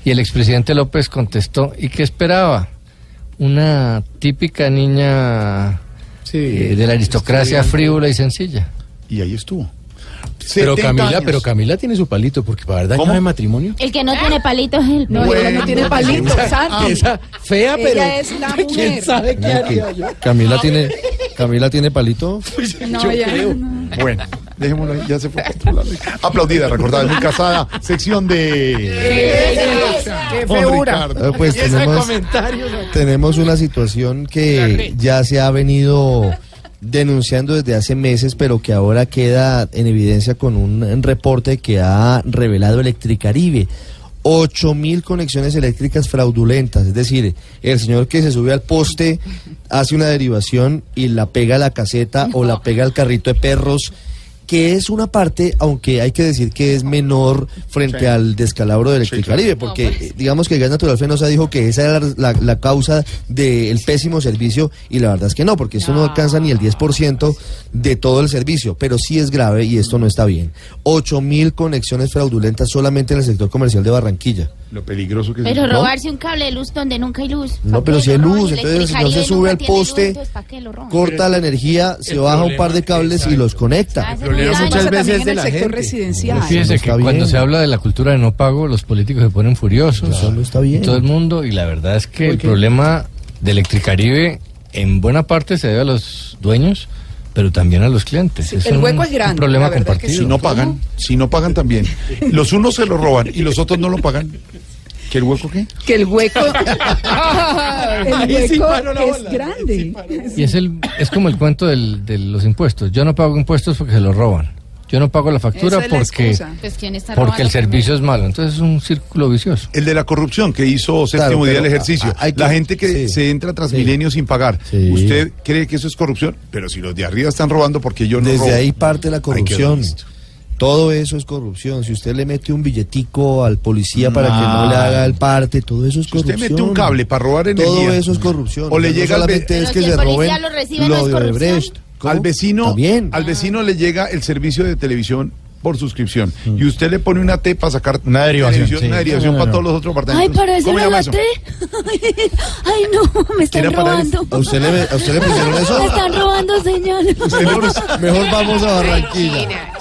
Y el expresidente López contestó, ¿y qué esperaba? Una típica niña eh, de la aristocracia frívola y sencilla. Y ahí estuvo. Pero 70 Camila, años. pero Camila tiene su palito, porque para verdad ¿Cómo? no hay matrimonio. El que no tiene palitos es el No, no tiene palito, Santi. Esa fea, pero. Ella es la (laughs) ¿Quién mujer. sabe qué Mira que haría yo? Camila tiene, Camila tiene palito. No, Yo creo. no. Bueno, dejémoslo ahí, ya se fue. Aplaudida, recordada, muy casada. Sección de. ¡Qué! Ricardo. Eh, Pues tenemos, tenemos una situación que ya se ha venido denunciando desde hace meses, pero que ahora queda en evidencia con un reporte que ha revelado Electricaribe. 8 mil conexiones eléctricas fraudulentas, es decir, el señor que se sube al poste hace una derivación y la pega a la caseta o la pega al carrito de perros, que es una parte, aunque hay que decir que es menor frente Sí. al descalabro del Electricaribe, porque eh, digamos que el Gas Natural Fenosa dijo que esa era la, la causa del pésimo servicio y la verdad es que no, porque esto no alcanza ni el 10% de todo el servicio, pero sí es grave y esto no está bien. 8 mil conexiones fraudulentas solamente en el sector comercial de Barranquilla. Lo peligroso que Pero es. robarse un cable de luz donde nunca hay luz. No, ¿pa' pero si hay luz, entonces el señor se sube al luz, poste, entonces, ¿pa' qué lo roban? corta la energía, se baja un par de cables y los conecta. El problema muchas veces de la gente. residencial. Fíjese que bien. cuando se habla de la cultura de no pago, los políticos se ponen furiosos. Eso no está bien. Y todo el mundo, y la verdad es que el problema de Electricaribe en buena parte se debe a los dueños, pero también a los clientes. Es el un- hueco es un grande, problema compartido. Si no pagan, si no pagan también. (laughs) Los unos se lo roban y los otros no lo pagan. ¿Que el hueco qué? Que el hueco, (laughs) el sí hueco es grande. Y es, el, es como el cuento del- de los impuestos. Yo no pago impuestos porque se los roban. Yo no pago la factura es porque. Pues, ¿quién está porque el servicio es malo. Entonces es un círculo vicioso. El de la corrupción que hizo séptimo Claro, día del ejercicio. hay que- la gente que sí. se entra a Transmilenio sin pagar. Sí. ¿Usted cree que eso es corrupción? Pero si los de arriba están robando, porque yo no Desde robo? ahí parte la corrupción. Todo eso es corrupción. Si usted le mete un billetico al policía para que no le No. haga el parte, todo eso es Si usted corrupción. mete un cable para robar energía. Todo eso es corrupción. O le no llega al ve- solamente Pero es que el se policía roben lo recibe, ¿no es lo de corrupción? Odebrecht. ¿Cómo? Al vecino, bien. al vecino le llega el servicio de televisión por suscripción y usted le pone una T para sacar Una derivación, sí. una derivación No, no, para todos los otros Ay, apartamentos. para eso ¿Cómo era la eso? T. (laughs) Ay, no, me están ¿Quiere parar robando. ¿A usted le, a usted le (laughs) pusieron Me están robando, señor. (laughs) Mejor, mejor vamos a Barranquilla.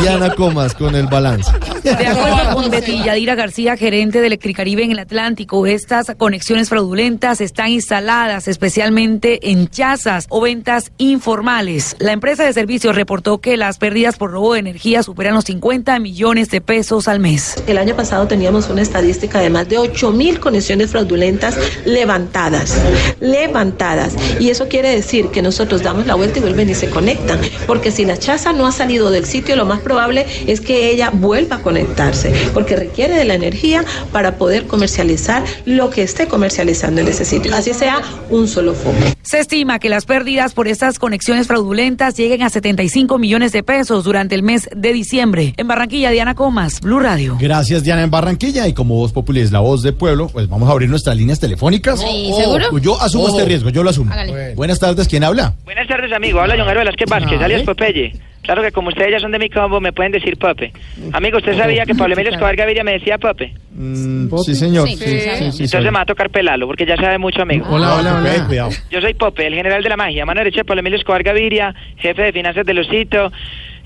Diana Comas con el balance. De acuerdo con Betty Yadira García, gerente de Electricaribe en el Atlántico, estas conexiones fraudulentas están instaladas especialmente en chazas o ventas informales. La empresa de servicios reportó que las pérdidas por robo de energía superan los 50 millones de pesos al mes. El año pasado teníamos una estadística de más de 8 mil conexiones fraudulentas levantadas, levantadas. Y eso quiere decir que nosotros damos la vuelta y vuelven y se conectan. Porque si la chaza no ha salido del sitio, lo más probable es que ella vuelva a conectarse, porque requiere de la energía para poder comercializar lo que esté comercializando en ese sitio. Así sea un solo foco. Se estima que las pérdidas por estas conexiones fraudulentas lleguen a 75 millones de pesos durante el mes de diciembre. En Barranquilla, Diana Comas, Blue Radio. Gracias, Diana, en Barranquilla. Y como Voz Populi es la voz del pueblo, pues vamos a abrir nuestras líneas telefónicas. Sí, ¿seguro? Pues yo asumo este riesgo, yo lo asumo. Hágale. Buenas tardes, ¿quién habla? Buenas tardes, amigo. Habla John Velázquez Vázquez, Ah, alias ¿eh? Popeye. Claro que como ustedes ya son de mi combo, me pueden decir Pope. Amigo, ¿usted sabía que Pablo Emilio Escobar Gaviria me decía Pope? Mm, sí, señor. Sí, Sí, sí, sí, Entonces soy. me va a tocar pelarlo, porque ya sabe mucho, amigo. Hola, hola, hola. Cuidado. Yo soy Pope, el general de la magia, mano derecha de Pablo Emilio Escobar Gaviria, jefe de finanzas de Lucito,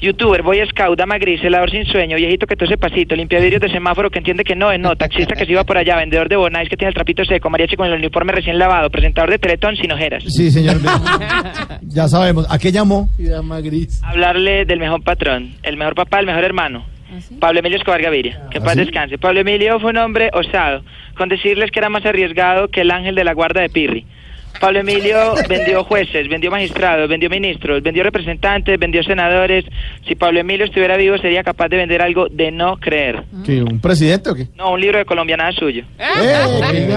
youtuber, boy scout, dama gris, helador sin sueño, viejito que tose pasito, limpiavidrios de semáforo que entiende que no es no, taxista que se iba por allá, vendedor de bonais que tiene el trapito seco, mariachi con el uniforme recién lavado, presentador de Teletón sin ojeras. Sí, señor. (laughs) ya sabemos. ¿A qué llamó? hablarle del mejor patrón, el mejor papá, el mejor hermano. Pablo Emilio Escobar Gaviria, que paz sí? descanse. Pablo Emilio fue un hombre osado, con decirles que era más arriesgado que el ángel de la guarda de Pirri. Pablo Emilio vendió jueces, vendió magistrados, vendió ministros, vendió representantes, vendió senadores. Si Pablo Emilio estuviera vivo sería capaz de vender algo de no creer. ¿Qué, ¿Un presidente o qué? No, un libro de colombianada suyo. Eh,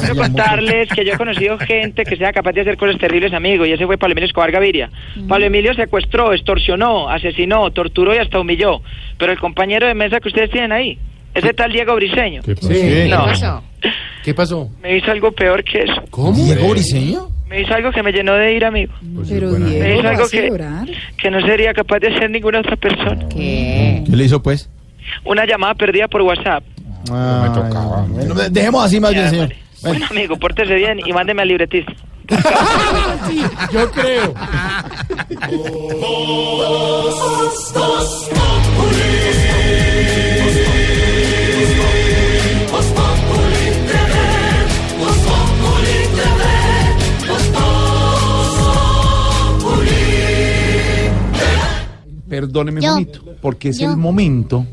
Quiero contarles que yo he conocido gente que sea capaz de hacer cosas terribles, amigo, y ese fue Pablo Emilio Escobar Gaviria. Pablo Emilio secuestró, extorsionó, asesinó, torturó y hasta humilló. Pero el compañero de mesa que ustedes tienen ahí, ese tal Diego Briseño. Sí. No, ¿Qué pasó? me hizo algo peor que eso. ¿Cómo? ¿Diego Briseño? Me hizo algo que me llenó de ira, amigo. Pero Me Diego, hizo algo ¿vas a que, que no sería capaz de hacer ninguna otra persona. ¿Qué le hizo, pues? Una llamada perdida por WhatsApp. me tocaba. Bueno, dejemos así más bien, señor. vale. Bueno, amigo, pórtese bien y mándeme al libretista. yo creo. Perdóneme Yo. momento, porque es Yo. el momento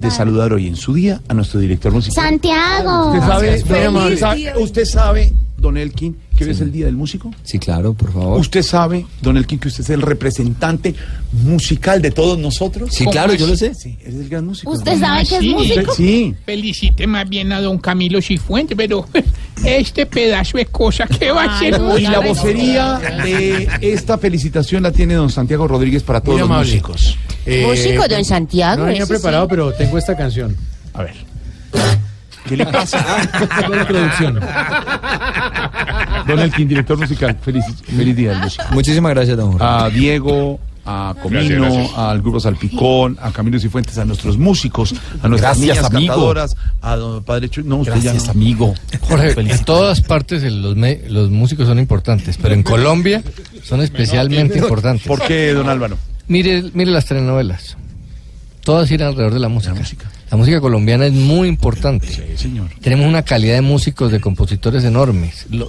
de saludar hoy en su día a nuestro director musical. Santiago. ¿Usted sabe, don Amable, día. sabe- usted sabe, don Elkin, que hoy es el Día del Músico? Sí, claro, por favor. ¿Usted sabe, don Elkin, que usted es el representante musical de todos nosotros? Sí, claro, yo lo sé. Sí, eres el gran músico. ¿Usted sabe que es Sí. músico? Sí. Felicite más bien a don Camilo Cifuentes, pero este pedazo de cosa que va a ser Y la vocería de esta felicitación la tiene don Santiago Rodríguez para todos los músicos. Músico, don Santiago. No venía sí. preparado, pero tengo esta canción. A ver. ¿Qué le pasa? (laughs) La producción. Don Elkin, director musical, feliz, feliz Día Músico. Muchísimas gracias, don Jorge. A Diego, a Comino, Gracias, gracias. al Grupo Salpicón, a Camilo Cifuentes, a nuestros músicos, a nuestras Gracias, niñas amigo. cantadoras, a don Padre Chuy. No, usted ya Gracias, no. amigo. Jorge, en todas partes los, me- los músicos son importantes, pero en Colombia son especialmente importantes. ¿Por qué, don Álvaro? Mire, mire las telenovelas. Todas giran alrededor de la música. La música, colombiana es muy importante. señor. Tenemos una calidad de músicos, de compositores enormes. Lo-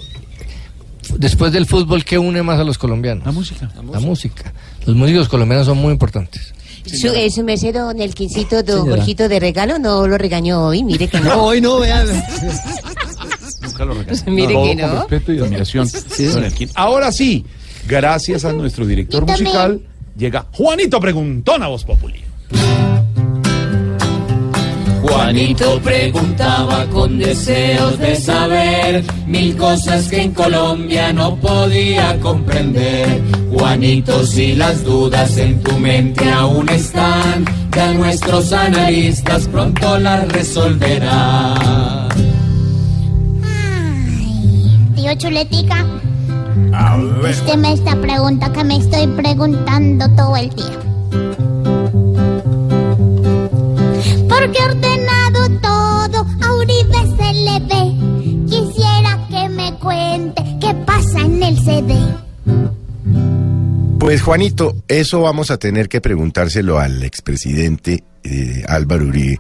después del fútbol, ¿qué une más a los colombianos? La música. La música. Los músicos colombianos son muy importantes. Su, eh, su merced, don Elquincito, don Señora. Jorgito de regalo, no lo regañó hoy, mire que no. hoy no, vean. Nunca lo regaño. (laughs) Mire que no. con respeto y admiración. Sí, don sí. Elkin. Ahora sí, gracias a nuestro director musical, llega Juanito Preguntón a Voz Populi. Juanito preguntaba con deseos de saber mil cosas que en Colombia no podía comprender. Juanito, si las dudas en tu mente aún están, ya nuestros analistas pronto las resolverán. Tío Chuletica, vísteme esta pregunta que me estoy preguntando todo el día. Porque ordenado todo, a Uribe se le ve. Quisiera que me cuente qué pasa en el CD. Pues Juanito, eso vamos a tener que preguntárselo al expresidente eh, Álvaro Uribe,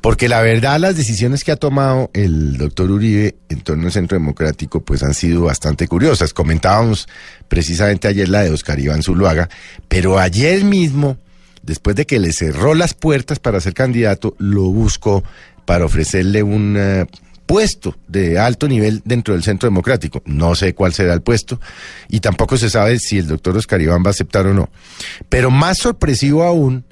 porque la verdad las decisiones que ha tomado el doctor Uribe en torno al Centro Democrático pues han sido bastante curiosas. Comentábamos precisamente ayer la de Oscar Iván Zuluaga, pero ayer mismo, después de que le cerró las puertas para ser candidato, lo buscó para ofrecerle un eh, puesto de alto nivel dentro del Centro Democrático. No sé cuál será el puesto y tampoco se sabe si el doctor Oscar Iván va a aceptar o no. Pero más sorpresivo aún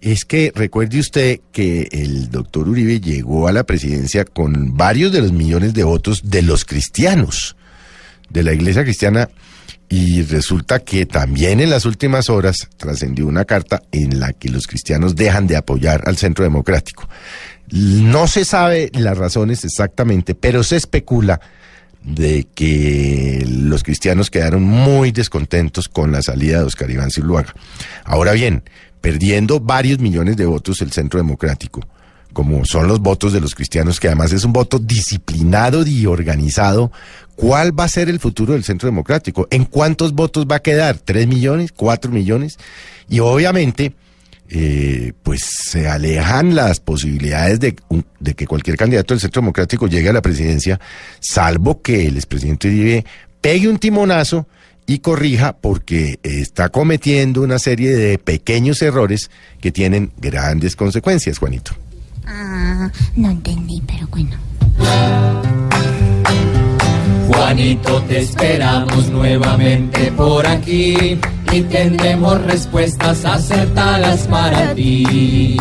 es que recuerde usted que el doctor Uribe llegó a la presidencia con varios de los millones de votos de los cristianos, de la iglesia cristiana, y resulta que también en las últimas horas trascendió una carta en la que los cristianos dejan de apoyar al Centro Democrático. No se sabe las razones exactamente, pero se especula de que los cristianos quedaron muy descontentos con la salida de Oscar Iván Zuluaga. Ahora bien, perdiendo varios millones de votos el Centro Democrático, como son los votos de los cristianos, que además es un voto disciplinado y organizado, ¿cuál va a ser el futuro del Centro Democrático? ¿En cuántos votos va a quedar? ¿Tres millones? ¿Cuatro millones? Y obviamente, eh, pues se alejan las posibilidades de, que cualquier candidato del Centro Democrático llegue a la presidencia, salvo que el expresidente Uribe pegue un timonazo y corrija porque está cometiendo una serie de pequeños errores que tienen grandes consecuencias, Juanito. Ah, no entendí, pero bueno. Juanito, te esperamos nuevamente por aquí y tendremos respuestas acertadas para ti.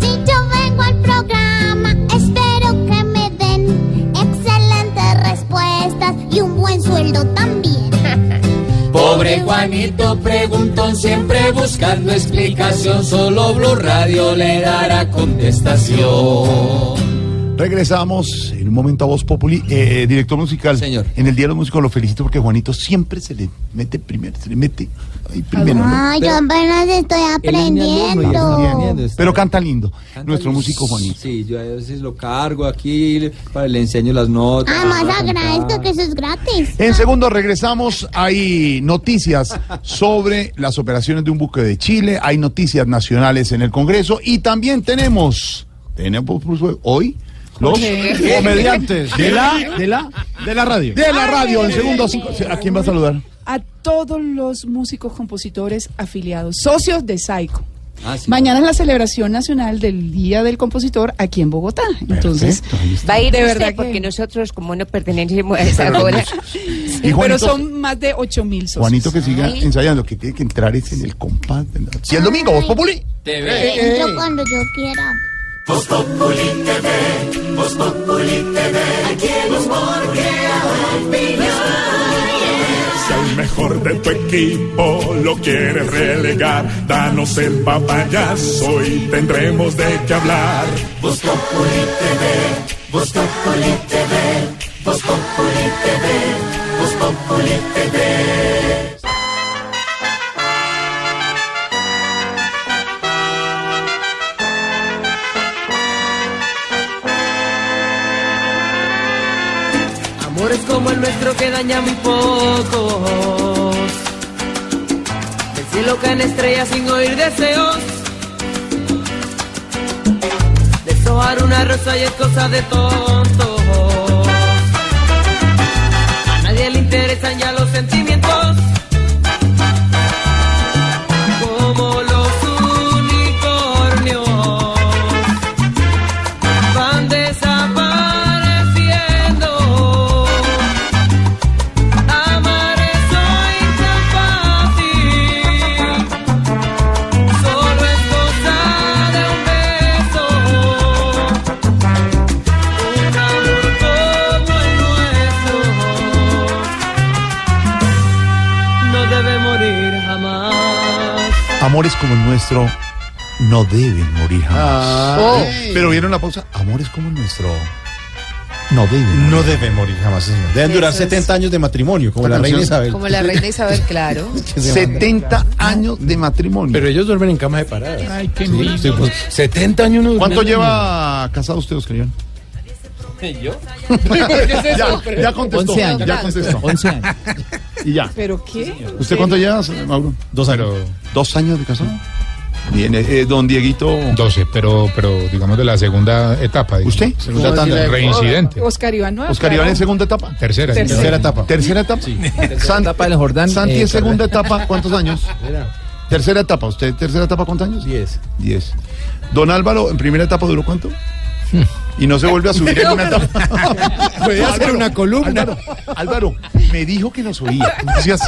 Si yo vengo al programa, espero que me den excelentes respuestas y un buen sueldo también. (laughs) Pobre Juanito preguntó siempre buscando explicación, solo Blue Radio le dará contestación. Regresamos en un momento a Voz Populi. Eh, director musical. Señor. En el Día de los Músicos lo felicito porque Juanito siempre se le mete primero, se le mete ahí primero. ¿no? Ah, yo apenas estoy aprendiendo. Pero canta lindo. Nuestro músico Juanito. Sí, yo a veces lo cargo aquí, le, para, le enseño las notas. Además a agradezco que eso es gratis. En segundo regresamos, hay noticias sobre las operaciones de un buque de Chile, hay noticias nacionales en el Congreso y también tenemos, tenemos hoy los ¿Qué? comediantes de la, de la, de la radio. de la radio. En segundo, cinco- ¿a quién va a saludar? A todos los músicos, compositores afiliados, socios de Saico. Ah, sí. Mañana es la celebración nacional del Día del Compositor aquí en Bogotá. Entonces, Va a ir de usted, verdad que- porque nosotros, como no pertenecemos a esa hora. (laughs) Y pero Juanito- son más de 8 mil socios. Juanito que siga Ay. ensayando, que tiene que entrar es en el compás. Si el domingo, Voz Populi. Entro cuando yo quiera. Voz Populi TV, Voz Populi TV, aquí humor crea Si al mejor de tu equipo lo quieres relegar, danos el papayazo y tendremos de qué hablar. Voz Populi TV, Voz Populi TV, Voz Populi TV, Voz Populi TV. Ya muy pocos. Del cielo caen estrellas sin oír deseos. Deshojar una rosa y es cosa de tontos. A nadie le interesan ya los sentimientos. Amores como el nuestro no deben morir jamás. Oh. Pero vieron la pausa. Amores como el nuestro no deben. No deben morir jamás, señor. Deben durar Eso es- 70 años de matrimonio, como la reina Isabel. Como la reina Isabel, (laughs) claro. 70 años de matrimonio. Pero ellos duermen en cama de paradas. Ay, qué Sí, lindo. sí, pues, 70 años uno ¿Cuánto lleva casado usted, Oscar Iván? ¿Yo? (laughs) ya, ya contestó. 11 años. Ya contestó. 11 años. Y ya. ¿Pero qué? ¿Usted cuánto lleva, Mauro? Dos años. ¿Dos años de casado? Bien, eh, eh, don Dieguito. 12, pero, pero digamos de la segunda etapa. digamos. ¿Usted? Segunda tanda. Reincidente. Oscar Iván, ¿no? Oscar Iván en segunda etapa. Tercera. Tercera. Tercera etapa. Tercera etapa. San- etapa del Jordán. Santi eh, en segunda etapa, ¿cuántos años? Tercera etapa. ¿Usted tercera etapa cuántos años? 10. Diez. Don Álvaro, en primera etapa duró cuánto? (laughs) Y no se vuelve a subir en una etapa. (laughs) Puede hacer una columna. Álvaro, Álvaro, me dijo que nos oía. Entonces,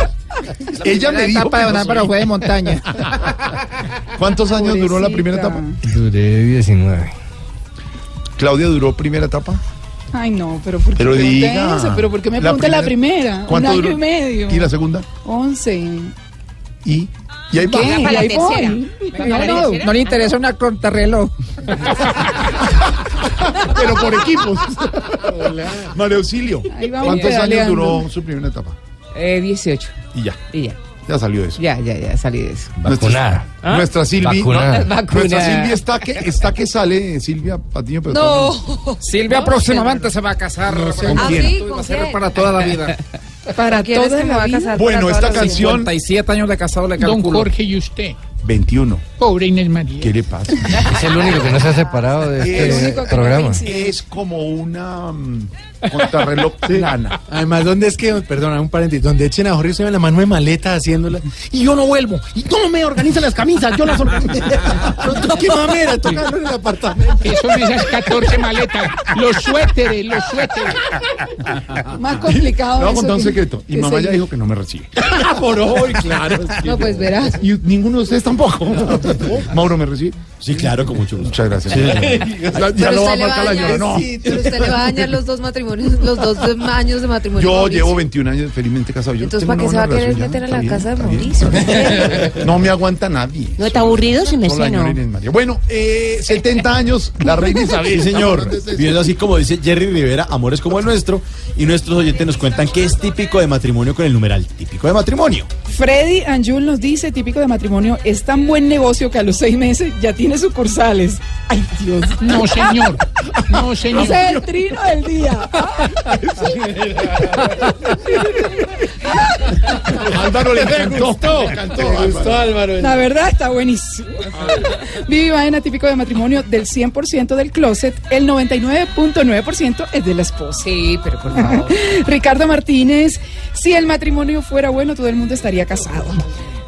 ella me dijo que nos oía. de montaña. (laughs) ¿Cuántos años duró la primera etapa? Duré 19. Claudia duró primera etapa. Ay, no, pero ¿por qué Pero pregunta diga. eso? ¿Pero por qué me La pregunta la primera? Un ¿Cuánto año duró? y medio. ¿Y la segunda? Once. ¿Y? Y ahí va. ¿Qué? Y ahí voy. No, Claro. no le interesa una contrarreloj. (laughs) Pero por equipos. María Auxilio. Ahí vamos ¿Cuántos años pedaleando. duró su primera etapa? Eh, 18. Y ya. Y ya. Ya salió de eso. Ya, ya, ya salí de eso. Vacunada. ¿Ah? Nuestra Silvia. (laughs) Vacunada. Nuestra Silvia está que, está que sale, Silvia Patiño, pero No. Silvia próximamente se va a casar. ¿Con ¿Ah, quién? sí? Va a ¿Con ser quién? para toda la vida. (laughs) Para ¿Quién es toda que me va a casar? Bueno, para esta canción 57 años de casado le Don calculo. Jorge y usted. 21. Pobre Inés María. ¿Qué le pasa? Es el único que no se ha separado de Es- este no programa. Es como una mm, contrarreloj plana. Además, ¿dónde es que, perdona, un paréntesis, donde echen a Jorge en la mano de maleta haciéndola y yo no vuelvo y no me organizan las camisas, yo las organizo. ¡Qué mamera! Tocando en el apartamento. Que son esas 14 maletas. Los suéteres, los suéteres. Más complicado. Le voy a contar un secreto. Y mamá ya dijo que no me recibe. (laughs) Por hoy, claro. No, pues verás. Y ninguno de ustedes tampoco. Mauro me recibe. Sí, claro, con mucho gusto. Muchas gracias. Ya, lo va a marcar la señora. No. sí, pero usted le va a dañar los dos matrimonios, los dos años de matrimonio. Yo Mauricio. llevo 21 años felizmente casado. Yo Entonces, ¿para qué se va a querer meter a la casa de Mauricio? No me aguanta nadie. ¿No está aburrido? La no. Bueno, eh, 70 años, la reina (laughs) Isabel. Sí, señor. Viendo así como dice Jerry Rivera, amores como el nuestro. Y nuestros oyentes nos cuentan que es típico de matrimonio con el numeral típico de matrimonio. Freddy Anjul nos dice, típico de matrimonio, es tan buen negocio que a los seis meses ya tiene sucursales. Ay, Dios. No, señor. No, (laughs) señor. Es el trino del día. Álvaro le encantó. Le encantó, Álvaro. La verdad está buenísimo. Vivi Baena, típico de matrimonio, del 100% del closet, el 99.9% es de la esposa. Sí, pero por favor. (laughs) Ricardo Martínez, si el matrimonio fuera bueno, todo el mundo estaría casado.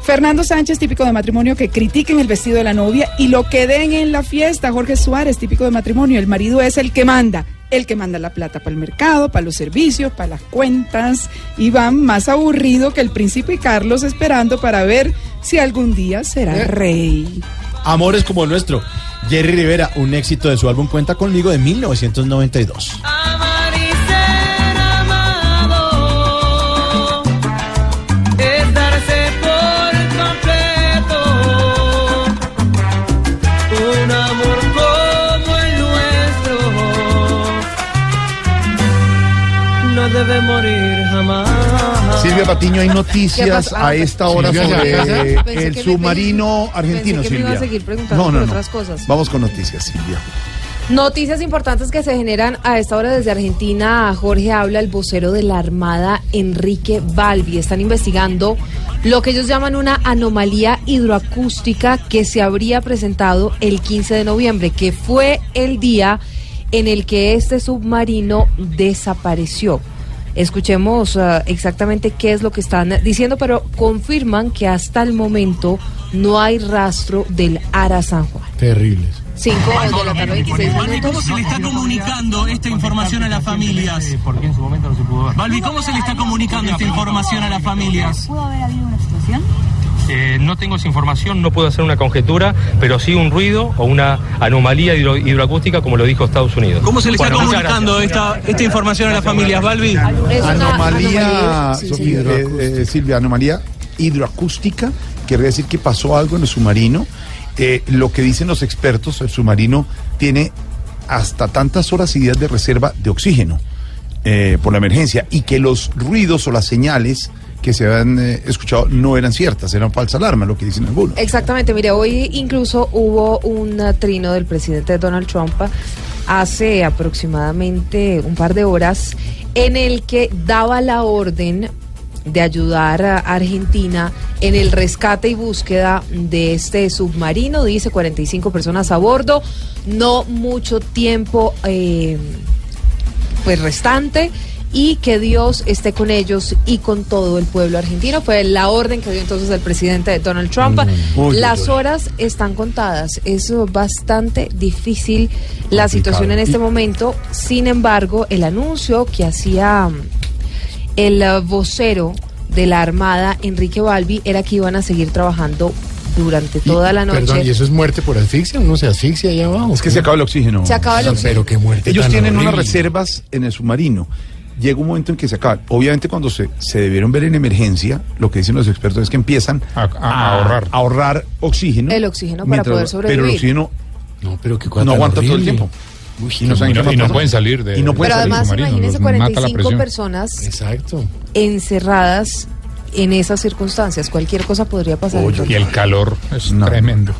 Fernando Sánchez, típico de matrimonio, que critiquen el vestido de la novia y lo que den en la fiesta. Jorge Suárez, típico de matrimonio, el marido es el que manda. El que manda la plata para el mercado, para los servicios, para las cuentas. Iván, más aburrido que el príncipe Carlos, esperando para ver si algún día será rey. Amores como el nuestro. Jerry Rivera, un éxito de su álbum Cuenta conmigo de 1992. Amar debe morir jamás. Silvia Patiño, hay ¿Qué noticias? Ah, a esta hora Silvia, sobre el me- submarino argentino, pensé que me Silvia. iba a seguir preguntando no, no, por no. otras cosas. Vamos con noticias, Silvia. Noticias importantes que se generan a esta hora desde Argentina. Jorge habla el vocero de la Armada, Enrique Balbi. Están investigando lo que ellos llaman una anomalía hidroacústica que se habría presentado el 15 de noviembre, que fue el día en el que este submarino desapareció. Escuchemos uh, exactamente qué es lo que están diciendo, pero confirman que hasta el momento no hay rastro del Ara San Juan. Terribles. 5 de la tarde, 26 minutos. ¿Cómo se le está comunicando esta información a las familias? Porque en su momento no se pudo ver. Balbi, ¿cómo se le está comunicando esta información a las familias? ¿Pudo haber habido una situación? Eh, no tengo esa información, no puedo hacer una conjetura, pero sí un ruido o una anomalía hidro- hidroacústica, como lo dijo Estados Unidos. ¿Cómo se le está Bueno, comunicando esta, esta información a las familias, Balbi? Anomalía, sí, eh, eh, Silvia, anomalía hidroacústica, quiere decir que pasó algo en el submarino. Eh, lo que dicen los expertos, el submarino tiene hasta tantas horas y días de reserva de oxígeno eh, por la emergencia y que los ruidos o las señales que se habían eh, escuchado no eran ciertas, eran falsa alarma, lo que dicen algunos. Exactamente, mire, hoy incluso hubo un trino del presidente Donald Trump hace aproximadamente un par de horas en el que daba la orden de ayudar a Argentina en el rescate y búsqueda de este submarino. Dice 45 personas a bordo, no mucho tiempo eh, pues restante y que Dios esté con ellos y con todo el pueblo argentino. Fue la orden que dio entonces el presidente Donald Trump. Uy, Las horas están contadas. Es bastante difícil la Complicado. situación en este momento. Sin embargo, el anuncio que hacía mm, el eh, vocero de la Armada, Enrique Balbi, era que iban a seguir trabajando durante toda la noche. Perdón, ¿y eso es muerte por asfixia? ¿Uno se asfixia allá abajo? Es que se acaba el oxígeno. Se acaba el No, oxígeno. Pero qué muerte Ellos tan tienen unas reservas en el submarino. Llega un momento en que se acaban. Obviamente cuando se, se debieron ver en emergencia, lo que dicen los expertos es que empiezan a, ahorrar. a ahorrar oxígeno. El oxígeno para mientras- poder sobrevivir. Pero el oxígeno no, pero que no aguanta todo el tiempo. y no, pasa. salir Y no pueden Pero salir. además, imagínense los mata la 45 presión. personas Exacto. encerradas en esas circunstancias. Cualquier cosa podría pasar. Y el calor es tremendo.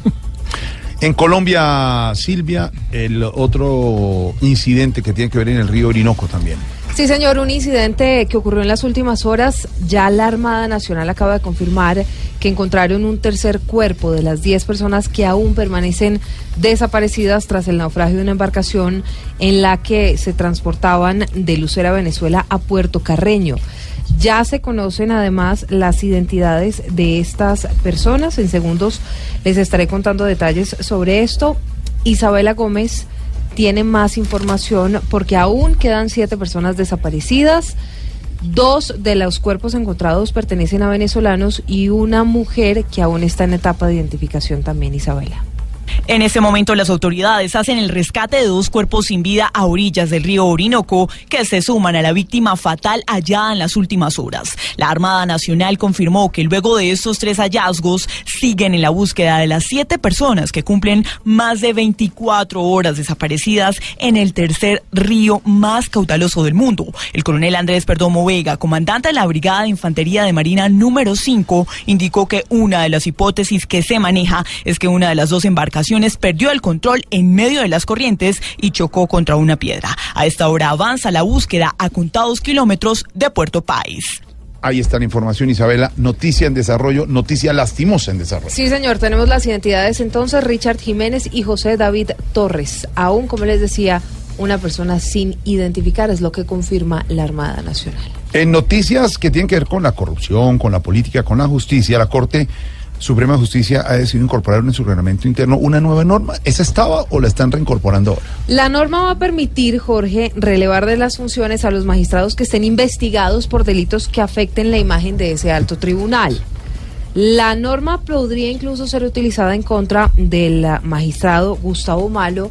En Colombia, Silvia, el otro incidente que tiene que ver en el río Orinoco también. Sí, señor, un incidente que ocurrió en las últimas horas. Ya la Armada Nacional acaba de confirmar que encontraron un tercer cuerpo de las 10 personas que aún permanecen desaparecidas tras el naufragio de una embarcación en la que se transportaban de Lucera, Venezuela, a Puerto Carreño. Ya se conocen además las identidades de estas personas. En segundos les estaré contando detalles sobre esto. Isabela Gómez tiene más información porque aún quedan siete personas desaparecidas. Dos de los cuerpos encontrados pertenecen a venezolanos y una mujer que aún está en etapa de identificación también, Isabela. En este momento las autoridades hacen el rescate de dos cuerpos sin vida a orillas del río Orinoco que se suman a la víctima fatal hallada en las últimas horas. La Armada Nacional confirmó que luego de estos tres hallazgos siguen en la búsqueda de las siete personas que cumplen más de 24 horas desaparecidas en el tercer río más caudaloso del mundo. El coronel Andrés Perdomo Vega, comandante de la Brigada de Infantería de Marina número 5, indicó que una de las hipótesis que se maneja es que una de las dos embarcaciones perdió el control en medio de las corrientes y chocó contra una piedra. A esta hora avanza la búsqueda a contados kilómetros de Puerto País. Ahí está la información, Isabela. Noticia en desarrollo, noticia lastimosa en desarrollo. Sí, señor, tenemos las identidades entonces, Richard Jiménez y José David Torres. Aún, como les decía, una persona sin identificar es lo que confirma la Armada Nacional. En noticias que tienen que ver con la corrupción, con la política, con la justicia, la Corte Suprema Justicia ha decidido incorporar en su reglamento interno una nueva norma. ¿Esa estaba o la están reincorporando ahora? La norma va a permitir, Jorge, relevar de las funciones a los magistrados que estén investigados por delitos que afecten la imagen de ese alto tribunal. La norma podría incluso ser utilizada en contra del magistrado Gustavo Malo,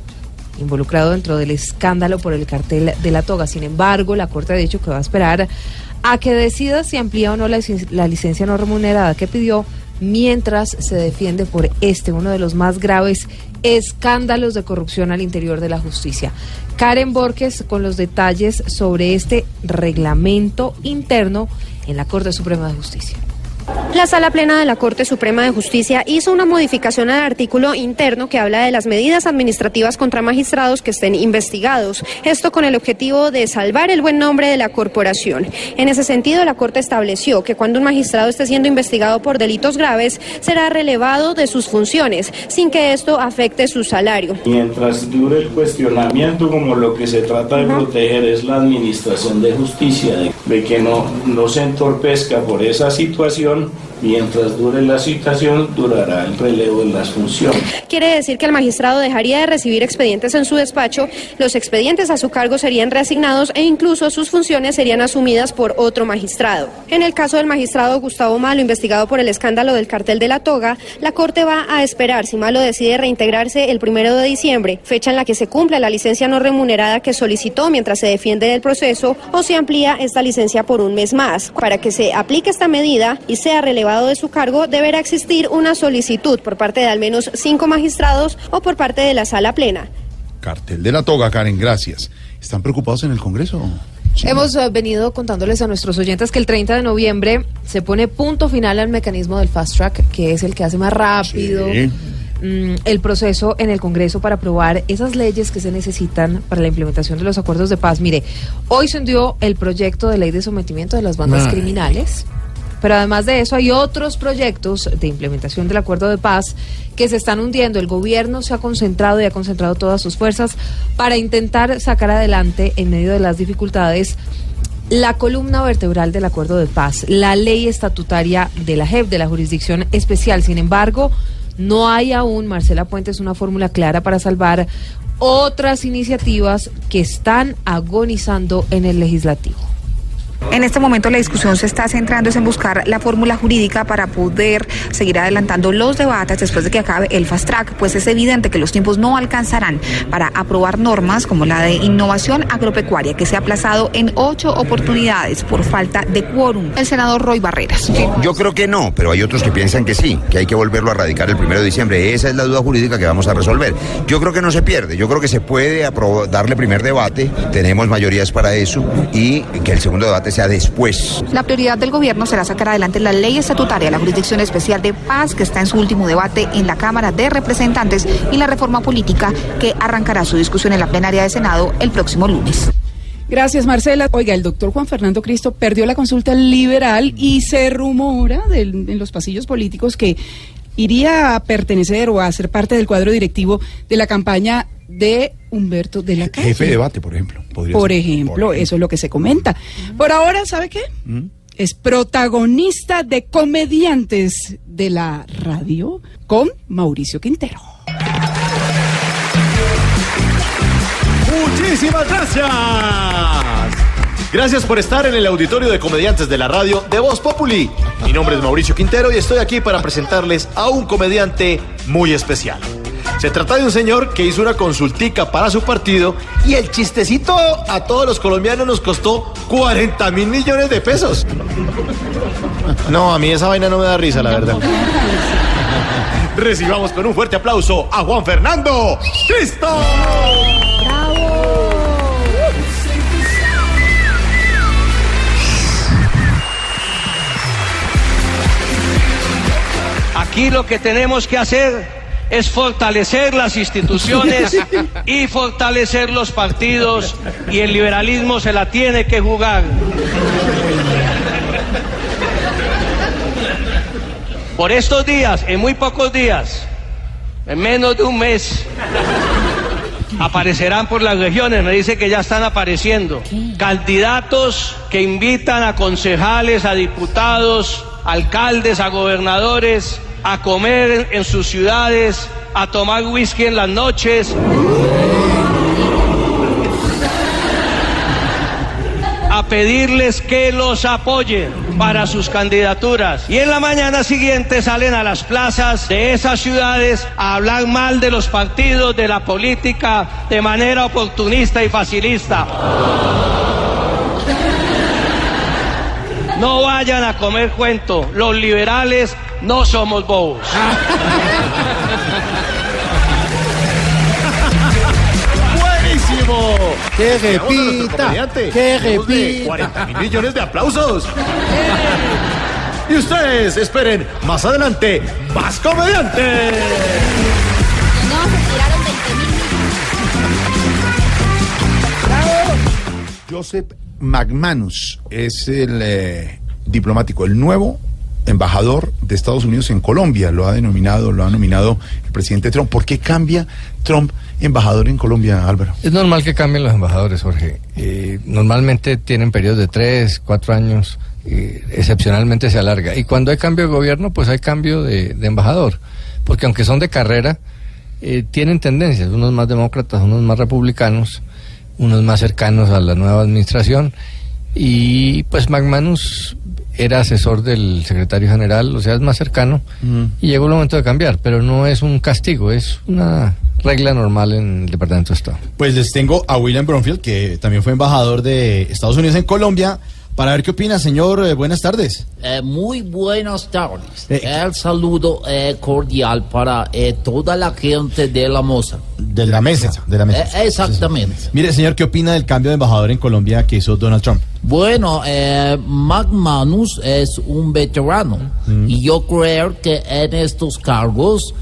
involucrado dentro del escándalo por el cartel de la toga. Sin embargo, la Corte ha dicho que va a esperar a que decida si amplía o no la, la licencia no remunerada que pidió mientras se defiende por este, uno de los más graves escándalos de corrupción al interior de la justicia. Karen Borges con los detalles sobre este reglamento interno en la Corte Suprema de Justicia. La Sala Plena de la Corte Suprema de Justicia hizo una modificación al artículo interno que habla de las medidas administrativas contra magistrados que estén investigados. Esto con el objetivo de salvar el buen nombre de la corporación. En ese sentido, la Corte estableció que cuando un magistrado esté siendo investigado por delitos graves, será relevado de sus funciones, sin que esto afecte su salario. Mientras dure el cuestionamiento, como lo que se trata de proteger es la administración de justicia, de, de que no, no se entorpezca por esa situación, John. Mientras dure la situación, durará el relevo de las funciones. Quiere decir que el magistrado dejaría de recibir expedientes en su despacho, los expedientes a su cargo serían reasignados e incluso sus funciones serían asumidas por otro magistrado. En el caso del magistrado Gustavo Malo, investigado por el escándalo del cartel de la toga, la Corte va a esperar si Malo decide reintegrarse el primero de diciembre, fecha en la que se cumple la licencia no remunerada que solicitó mientras se defiende del proceso, o se amplía esta licencia por un mes más. Para que se aplique esta medida y sea relevado de su cargo, deberá existir una solicitud por parte de al menos cinco magistrados o por parte de la sala plena. Cartel de la toga, Karen, gracias. ¿Están preocupados en el Congreso? Hemos eh, venido contándoles a nuestros oyentes que el 30 de noviembre se pone punto final al mecanismo del fast track, que es el que hace más rápido Sí. mm, el proceso en el Congreso para aprobar esas leyes que se necesitan para la implementación de los acuerdos de paz. Mire, hoy se hundió el proyecto de ley de sometimiento de las bandas Ay. criminales. Pero además de eso hay otros proyectos de implementación del acuerdo de paz que se están hundiendo. El gobierno se ha concentrado y ha concentrado todas sus fuerzas para intentar sacar adelante en medio de las dificultades la columna vertebral del acuerdo de paz, la ley estatutaria de la JEP, de la Jurisdicción Especial. Sin embargo, no hay aún, Marcela Puentes, una fórmula clara para salvar otras iniciativas que están agonizando en el legislativo. En este momento la discusión se está centrando en buscar la fórmula jurídica para poder seguir adelantando los debates después de que acabe el fast track, pues es evidente que los tiempos no alcanzarán para aprobar normas como la de innovación agropecuaria que se ha aplazado en ocho oportunidades por falta de quórum. El senador Roy Barreras. Yo creo que no, pero hay otros que piensan que sí, que hay que volverlo a radicar el primero de diciembre. Esa es la duda jurídica que vamos a resolver. Yo creo que no se pierde, yo creo que se puede darle primer debate, tenemos mayorías para eso, y que el segundo debate sea después. La prioridad del gobierno será sacar adelante la ley estatutaria, la Jurisdicción Especial de Paz, que está en su último debate en la Cámara de Representantes, y la reforma política, que arrancará su discusión en la plenaria de Senado el próximo lunes. Gracias, Marcela. Oiga, el doctor Juan Fernando Cristo perdió la consulta liberal y se rumora del- en los pasillos políticos que iría a pertenecer o a ser parte del cuadro directivo de la campaña de Humberto de la Calle. Jefe de debate, por ejemplo. Podría Por ser. ejemplo, eso es lo que se comenta. Por ahora, ¿sabe qué? ¿Mm? Es protagonista de comediantes de la radio con Mauricio Quintero. Muchísimas gracias. Gracias por estar en el auditorio de comediantes de la radio de Voz Populi. Mi nombre es Mauricio Quintero y estoy aquí para presentarles a un comediante muy especial. Se trata de un señor que hizo una consultica para su partido y el chistecito a todos los colombianos nos costó 40 mil millones de pesos. No, a mí esa vaina no me da risa, la verdad. Recibamos con un fuerte aplauso a Juan Fernando Cristo. Aquí lo que tenemos que hacer es fortalecer las instituciones y fortalecer los partidos y el liberalismo se la tiene que jugar. Por estos días, en muy pocos días, en menos de un mes, aparecerán por las regiones, me dice que ya están apareciendo, candidatos que invitan a concejales, a diputados, alcaldes, a gobernadores, a comer en, sus ciudades, a tomar whisky en las noches. a pedirles que los apoyen para sus candidaturas. Y en la mañana siguiente salen a las plazas de esas ciudades a hablar mal de los partidos, de la política, de manera oportunista y facilista. No vayan a comer cuento, los liberales no somos bobos. ¡Buenísimo! Que repita, comediante. que repita. 40 mil millones de aplausos. Y ustedes esperen más adelante más comediantes. Joseph McManus es el eh, diplomático, el nuevo embajador de Estados Unidos en Colombia. Lo ha denominado, lo ha nominado el presidente Trump. ¿Por qué cambia Trump embajador en Colombia, Álvaro? Es normal que cambien los embajadores, Jorge. Eh, normalmente tienen periodos de tres, cuatro años, eh, excepcionalmente se alarga. Y cuando hay cambio de gobierno, pues hay cambio de, embajador. Porque aunque son de carrera, eh, tienen tendencias, unos más demócratas, unos más republicanos, unos más cercanos a la nueva administración. Y pues McManus era asesor del secretario general, o sea, es más cercano. Y llegó el momento de cambiar, pero no es un castigo, es una regla normal en el Departamento de Estado. Pues les tengo a William Bromfield, que también fue embajador de Estados Unidos en Colombia, para ver qué opina, señor. Eh, buenas tardes. Eh, muy buenas tardes. Eh, El saludo eh, cordial para eh, toda la gente de la moza. De la mesa, de la mesa. Eh, exactamente. Mire, señor, ¿qué opina del cambio de embajador en Colombia que hizo Donald Trump? Bueno, eh, McManus es un veterano y yo creo que en estos cargos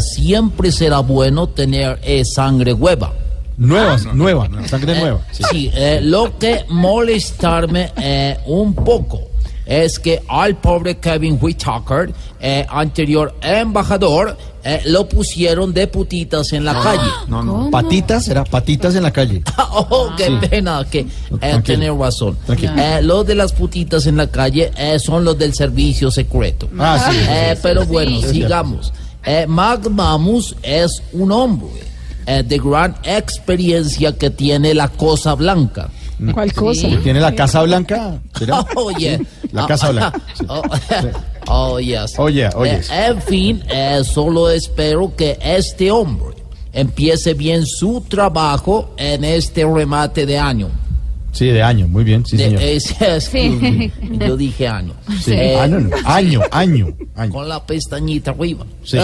siempre será bueno tener sangre hueva. Nueva, nueva, sangre nueva. Sí, eh, lo que molestarme eh, un poco es que al pobre Kevin Whitaker, eh, anterior embajador, eh, lo pusieron de putitas en la calle. No, no. Patitas, era patitas en la calle. (laughs) Oh, qué Sí. pena que eh, tener razón. Tranquilo. Eh, los de las putitas en la calle eh, son los del servicio secreto. Ah, sí, sí, Eh, sí, pero sí. bueno, Sí, sigamos. Eh, Magmamus es un hombre eh, de gran experiencia que tiene la cosa blanca. ¿Cuál cosa? ¿Tiene la Casa Blanca? ¿Será? (laughs) Oye. La Casa Blanca. (laughs) sí. Oh, oh, yes. Oye, oye. Eh, en fin, eh, solo espero que este hombre empiece bien su trabajo en este remate de año. Sí, de año, muy bien, sí, De- señor. es- excuse me, (laughs) Yo dije año. Sí. Eh, Ah, no, no, año, año, año. Con la pestañita arriba. Sí.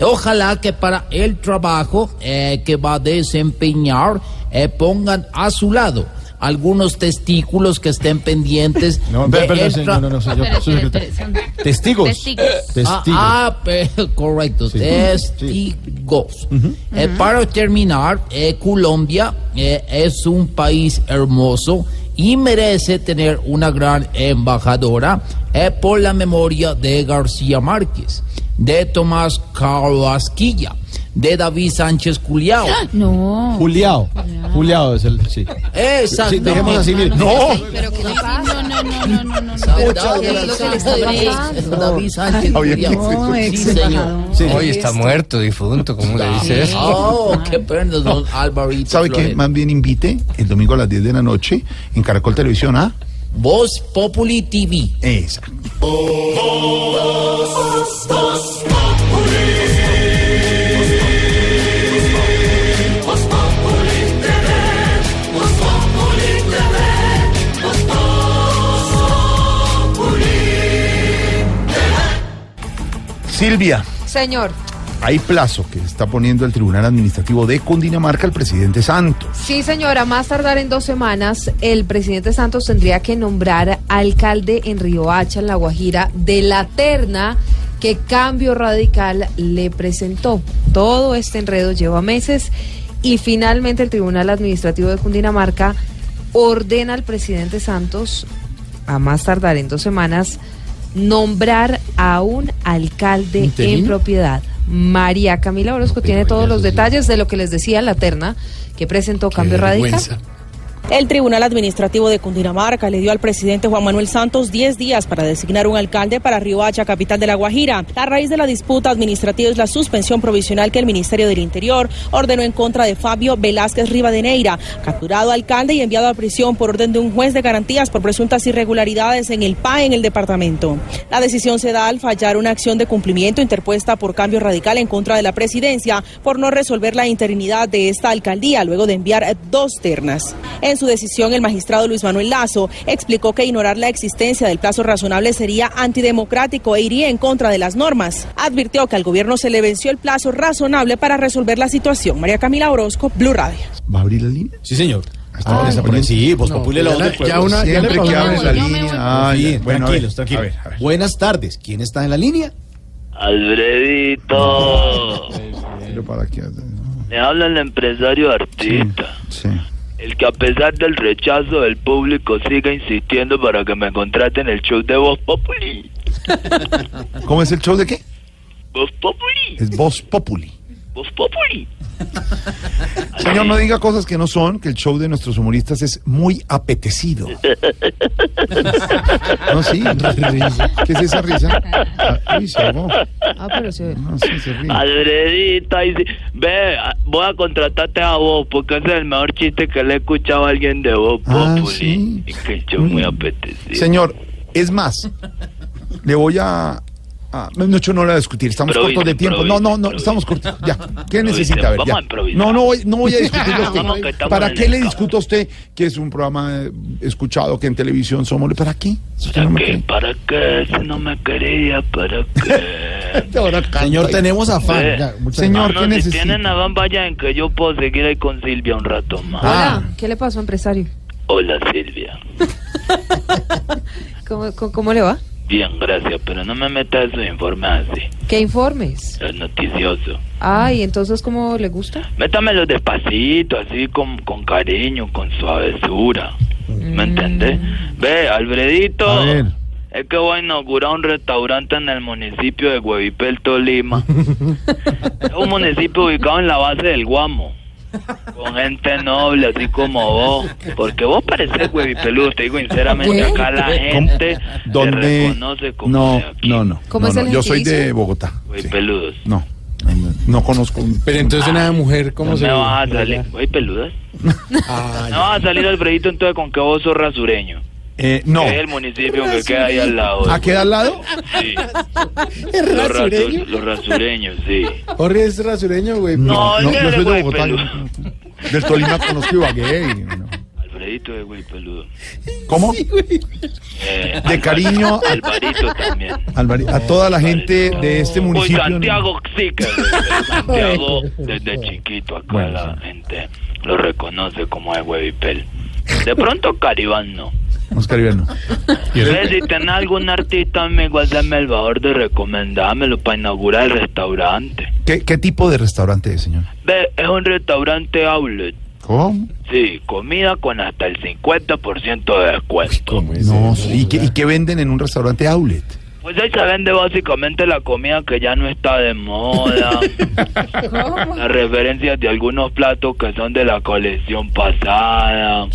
Ojalá que para el trabajo eh, que va a desempeñar eh, pongan a su lado algunos testículos que estén pendientes. No, de perdón, el señor, no, no, señor, secretario. Testigos. Testigos. Ah, ah, (laughs) correcto, Sí. testigos. Eh, para terminar, eh, Colombia eh, es un país hermoso y merece tener una gran embajadora eh, por la memoria de García Márquez, de Tomás Carrasquilla, de David Sánchez Culiao. (gasps) No. Juliao. Juliao es el. Sí. Exactamente. Sí, dejemos así, mire. No. Pero ¿qué le pasa? No, no, no, no, no, no. Muchas ¿Qué es lo que? David Sánchez Culiao. no, Sí, señor. Hoy está muerto, difunto, ¿cómo le dice eso? Oh, qué pena, don Alvarito. ¿Sabe qué? Más bien invite el domingo a las 10 de la noche en Caracol Televisión a Voz Populi TV. Exacto. Silvia, Señor, hay plazo que está poniendo el Tribunal Administrativo de Cundinamarca al presidente Santos. sí señora, más tardar en dos semanas, el presidente Santos tendría que nombrar alcalde en Riohacha, en La Guajira, de la terna que Cambio Radical le presentó. Todo este enredo lleva meses y finalmente el Tribunal Administrativo de Cundinamarca ordena al presidente Santos, a más tardar en dos semanas, nombrar a un alcalde en propiedad. María Camila Orozco tiene todos los detalles de lo que les decía la terna que presentó Cambio Radical. El Tribunal Administrativo de Cundinamarca le dio al presidente Juan Manuel Santos 10 días para designar un alcalde para Riohacha, capital de La Guajira. La raíz de la disputa administrativa es la suspensión provisional que el Ministerio del Interior ordenó en contra de Fabio Velázquez Rivadeneira, capturado alcalde y enviado a prisión por orden de un juez de garantías por presuntas irregularidades en el PAE en el departamento. La decisión se da al fallar una acción de cumplimiento interpuesta por Cambio Radical en contra de la presidencia por no resolver la interinidad de esta alcaldía luego de enviar dos ternas. En su decisión, el magistrado Luis Manuel Lazo explicó que ignorar la existencia del plazo razonable sería antidemocrático e iría en contra de las normas. Advirtió que al gobierno se le venció el plazo razonable para resolver la situación. María Camila Orozco, Blue Radio. ¿Va a abrir la línea? Sí, señor. Estamos desaprendiendo. Sí, Voz No, Populi, la ya la- ya una- Siempre que abre la línea. Ay, Bien, bueno, a ver, tranquilos, tranquilos. a ver, a ver. Buenas tardes. ¿Quién está en la línea? Alfredito, (laughs) Pero para qué. me habla el empresario artista. Sí. Que a pesar del rechazo del público sigue insistiendo para que me contraten el show de Voz Populi. ¿Cómo es el show de qué? Voz Populi, Es Voz Populi. Voz Populi. (laughs) Señor, no diga cosas que no son, que el show de nuestros humoristas es muy apetecido. (laughs) No, sí. (laughs) ¿Qué es esa risa? Ah, Uy, se ahogó. Ah, pero se... No, sí, se ríe. Alfredito, ahí sí. ve, voy a contratarte a vos porque ese es el mejor chiste que le he escuchado a alguien de Voz Ah, Populi. sí. Y que el show muy apetecido. Señor, es más, le voy a... a- no, no, yo no lo voy a discutir, estamos Improvisa, cortos de tiempo. No, no, no, estamos cortos. Ya, ¿qué necesita? A ver, Vamos ya. a improvisar. No, no, voy- no voy a discutir (laughs) los temas. ¿Para qué le discuto a usted que es un programa eh, escuchado, que en televisión somos? ¿Para qué? Si usted no me cree. ¿Para qué? Si no me quería, ¿para qué? (laughs) Ahora Señor, tenemos afán. Ve. Ya, Señor, No, ¿qué no, si necesita? tienen afán, vayan que yo puedo seguir ahí con Silvia un rato más. Ah. Hola, ¿qué le pasó, empresario? Hola, Silvia. (laughs) ¿Cómo, cómo, cómo le va? Bien, gracias, pero no me metas informes así. ¿Qué informes? Es noticioso. Ay, entonces, ¿cómo le gusta? Métamelo despacito, así con, con cariño, con suavesura. ¿Me entendés? Ve, Alfredito. A ver. Es que voy a inaugurar un restaurante en el municipio de Huevipel, Tolima. (laughs) es un municipio ubicado en la base del Guamo. Con gente noble, así como vos. Porque vos pareces huevipeludo, te digo sinceramente, ¿Qué? acá la gente te ¿Dónde? reconoce como No, de aquí. no, no. ¿Cómo no, es no, Yo soy de? Bogotá. Huevipeludos. No, no, no conozco. Pero entonces una mujer, ¿cómo no se me vas a salir. ¿Huevipeludas? (laughs) No vas a salir Alfredito entonces con que vos sos rasureño. Eh, no. Es el municipio que queda ahí al lado. ¿A queda al lado? Sí. (laughs) ¿Es Los, rasureño? rasu- los rasureños, sí. Jorge es rasureño, güey. No, no, él yo soy de güey Bogotá. peludo. (laughs) Del Tolima conozco Ibagué. no. Alfredito es güey peludo. ¿Cómo? Eh, De cariño a- Alvarito también. Alvari- a toda la gente de este municipio. Santiago sí que Santiago (laughs) desde chiquito acá Bueno, la gente lo reconoce como el huevipel. De pronto Caribán no. Oscar Iberno. Ve, Si tenés algún artista amigo, hazme el favor de recomendármelo para inaugurar el restaurante. ¿Qué, ¿Qué tipo de restaurante es, señor? Ve, es un restaurante outlet. ¿Cómo? Sí, comida con hasta el 50% de descuento. No, ¿y qué, ¿y qué venden en un restaurante outlet? Pues ahí se vende básicamente la comida que ya no está de moda. (laughs) Las referencias de algunos platos que son de la colección pasada.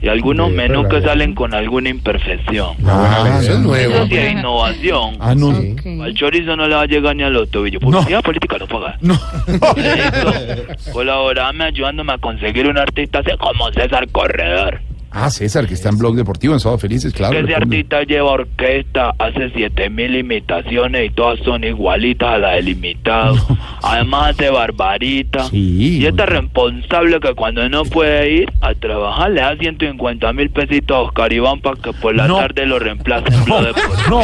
Y algunos Sí, menús que salen con alguna imperfección. Ah, eso es nuevo. Eso sí es innovación. Ah, no. Al chorizo no le va a llegar ni a los tobillos. Publicidad política no paga. No. Colaborame ayudándome a conseguir un artista así como César Corredor. Ah, César, que está en Blog Deportivo, en Sábado Felices, claro. que ese artista lleva orquesta, hace siete mil imitaciones y todas son igualitas a la del imitado. (laughs) Además hace barbarita. y este es responsable que cuando no puede ir a trabajar le da 150 mil pesitos a Oscar Iván para que por la No. tarde lo reemplace en (laughs) Blog Deportivo. No,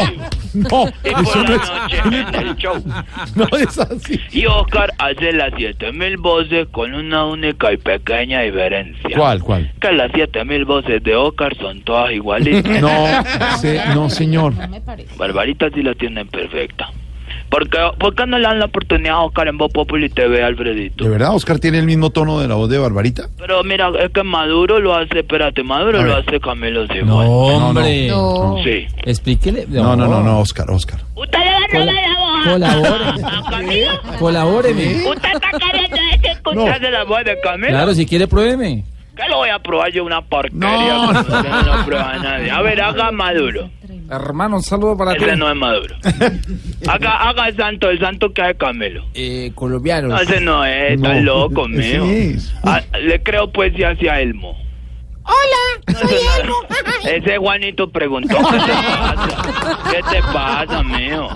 (laughs) no, Y eso por no la es- noche en (laughs) el show. No es así. Y Oscar hace las siete mil voces con una única y pequeña diferencia. ¿Cuál, cuál? Que las siete mil voces de Oscar son todas igualitas. (laughs) No, se- no, señor. Barbarita sí la tienen perfecta. ¿Por qué, por qué no le dan la oportunidad a Oscar en Voz Populi TV, Alfredito? ¿De verdad Oscar tiene el mismo tono de la voz de Barbarita? Pero mira, es que Maduro lo hace, espérate, Maduro A lo hace Camilo Cifuentes. No, hombre. No. Sí. Explíquele. No, no, no, no, Oscar, Oscar. ¿Usted le va a robar la voz Colabore. a Camilo? Colabóreme. ¿Usted está queriendo que escuchaste la voz de Camilo? Claro, si quiere, pruébeme. ¿Qué lo voy a probar yo una porquería? No. usted no lo prueba nadie. A ver, haga Maduro. Hermano, un saludo para ti. Ese no es Maduro. (laughs) Haga, haga el santo, el santo que hace Camilo. Eh, colombiano. No, ese no es, está No, loco, mío. Ah, le creo poesía hacia Elmo. Hola, soy Elmo. (laughs) Ese Juanito preguntó, ¿qué te pasa? ¿Qué te pasa, mío?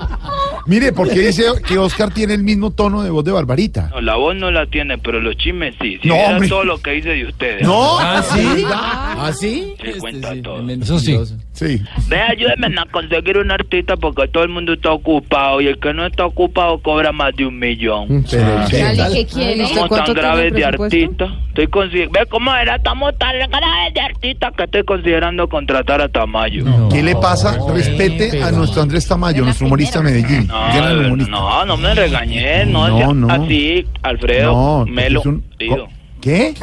Mire, porque dice que Oscar tiene el mismo tono de voz de Barbarita. No, la voz no la tiene, pero los chismes sí. Si No, hombre. todo lo que dice de ustedes. No. ¿Ah, sí? ¿Ah, sí? Sí, cuenta todo. Eso sí. Sí. Ve, ayúdeme a conseguir un artista porque todo el mundo está ocupado y el que no está ocupado cobra más de un millón. ¿qué quiere? Estamos ¿Cuánto tan graves de artistas. Estoy consi- Ve cómo era, estamos tan graves de artistas que estoy considerando contratar a Tamayo. ¿Qué le pasa? Respete a nuestro Andrés Tamayo, nuestro humorista de Medellín. No, no, no me regañé, no, No, sea no. así, Alfredo, No, Melo, un- Río. ¿Qué?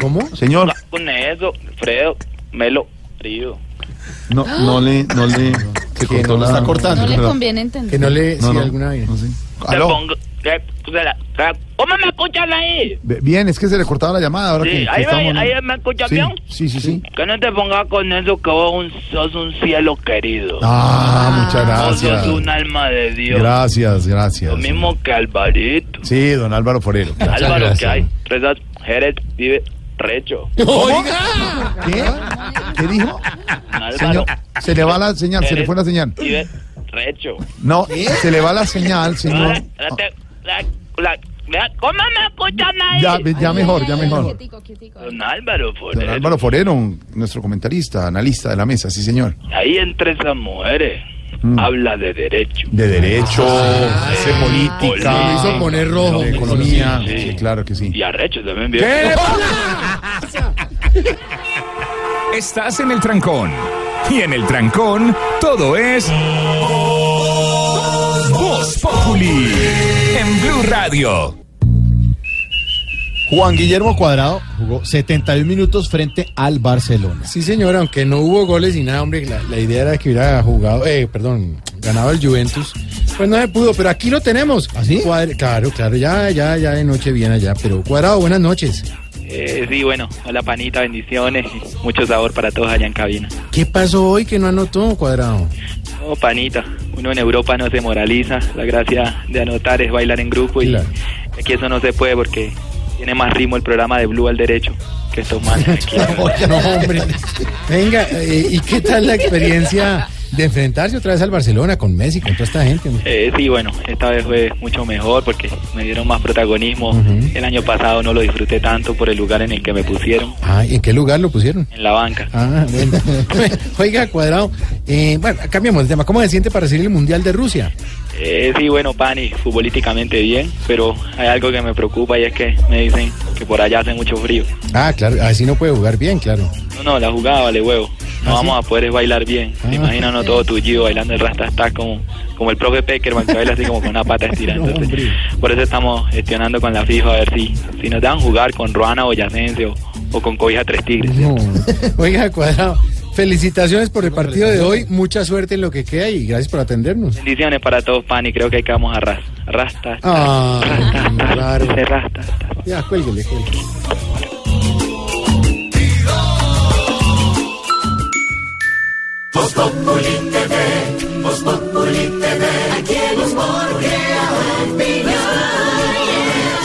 ¿Cómo? Señor, Con eso, Alfredo, Melo, Río. No, no le, no le, se cortó no la... está cortando. No le conviene entender. Que no le... No, sí, no. alguna vez. No pongo- eh, ¿Cómo me escuchan ahí? Bien, es que se le cortaba la llamada ahora Sí, que, que ahí, estamos... ahí, ahí me escuchas sí, bien. sí, sí, sí. Que no te pongas con eso que vos un- sos un cielo querido. Ah, muchas Vos gracias. sos un alma de Dios. Gracias, gracias. Lo mismo que Alvarito. Sí, don Álvaro Forero. Álvaro, que hay. Tres Jerez vive recho. Oiga. ¿Qué? ¿Qué dijo? Señor, se le va la señal, se le fue la señal. Recho. No, se le va la señal, señor. ¿Cómo me escuchan ahí? Ya, ya mejor, ya mejor. Don Álvaro Don Forero. Álvaro Forero, nuestro comentarista, analista de la mesa, sí, señor. Ahí entre esas mujeres Mm. habla de derecho. De derecho, de política, política. Lo hizo poner rojo, de economía. Sí. Sí, claro que sí. Y arrecho también bien. (laughs) Estás en el trancón. Y en el trancón, todo es. Voz Populi. En Blue Radio. Juan Guillermo Cuadrado jugó 71 minutos frente al Barcelona. Sí, señor, aunque no hubo goles y nada, hombre, la, la idea era que hubiera jugado, eh, perdón, ganado el Juventus. Pues no se pudo, pero aquí lo tenemos. ¿Así? claro, claro, ya, ya, ya de noche bien allá, pero Cuadrado, buenas noches. Eh, sí, bueno, hola panita, bendiciones, y mucho sabor para todos allá en cabina. ¿Qué pasó hoy que no anotó Cuadrado? Oh, panita, uno en Europa no se moraliza, la gracia de anotar es bailar en grupo y aquí eso no se puede porque tiene más ritmo el programa de Blue al derecho que estos manes aquí. (laughs) no, hombre. Venga, eh, ¿y qué tal la experiencia de enfrentarse otra vez al Barcelona con Messi, con toda esta gente? Eh, sí, bueno, esta vez fue mucho mejor porque me dieron más protagonismo. El año pasado no lo disfruté tanto por el lugar en el que me pusieron, Ah, ¿y en qué lugar lo pusieron? en la banca. Ah, bueno. (laughs) (laughs) Oiga, Cuadrado, eh, bueno, cambiamos de tema. ¿Cómo se siente para recibir el Mundial de Rusia? Eh, sí, bueno, Pani, futbolísticamente bien, pero hay algo que me preocupa y es que me dicen que por allá hace mucho frío. Ah, claro, así no puede jugar bien, claro. No, no, la jugada vale huevo. No ¿Ah, vamos a poder bailar bien. Ah. ¿Te imaginas no todo tullido bailando el rasta como, como el profe Peckerman que baila así como con una pata (laughs) estirada. Entonces, por eso estamos gestionando con la FIFA a ver si, si nos dan jugar con Ruana Boyacense o, o con Cobija Tres Tigres. No. (laughs) Oiga, Cuadrado, felicitaciones por el partido de hoy. Mucha suerte en lo que queda y gracias por atendernos. Bendiciones para todos, Pani. Creo que ahí quedamos a ras. Rasta. Ah, claro. Se rasta. Ya, cuélguele, cuélguele. Voz Populi TV, Voz Populi TV, aquí el humor.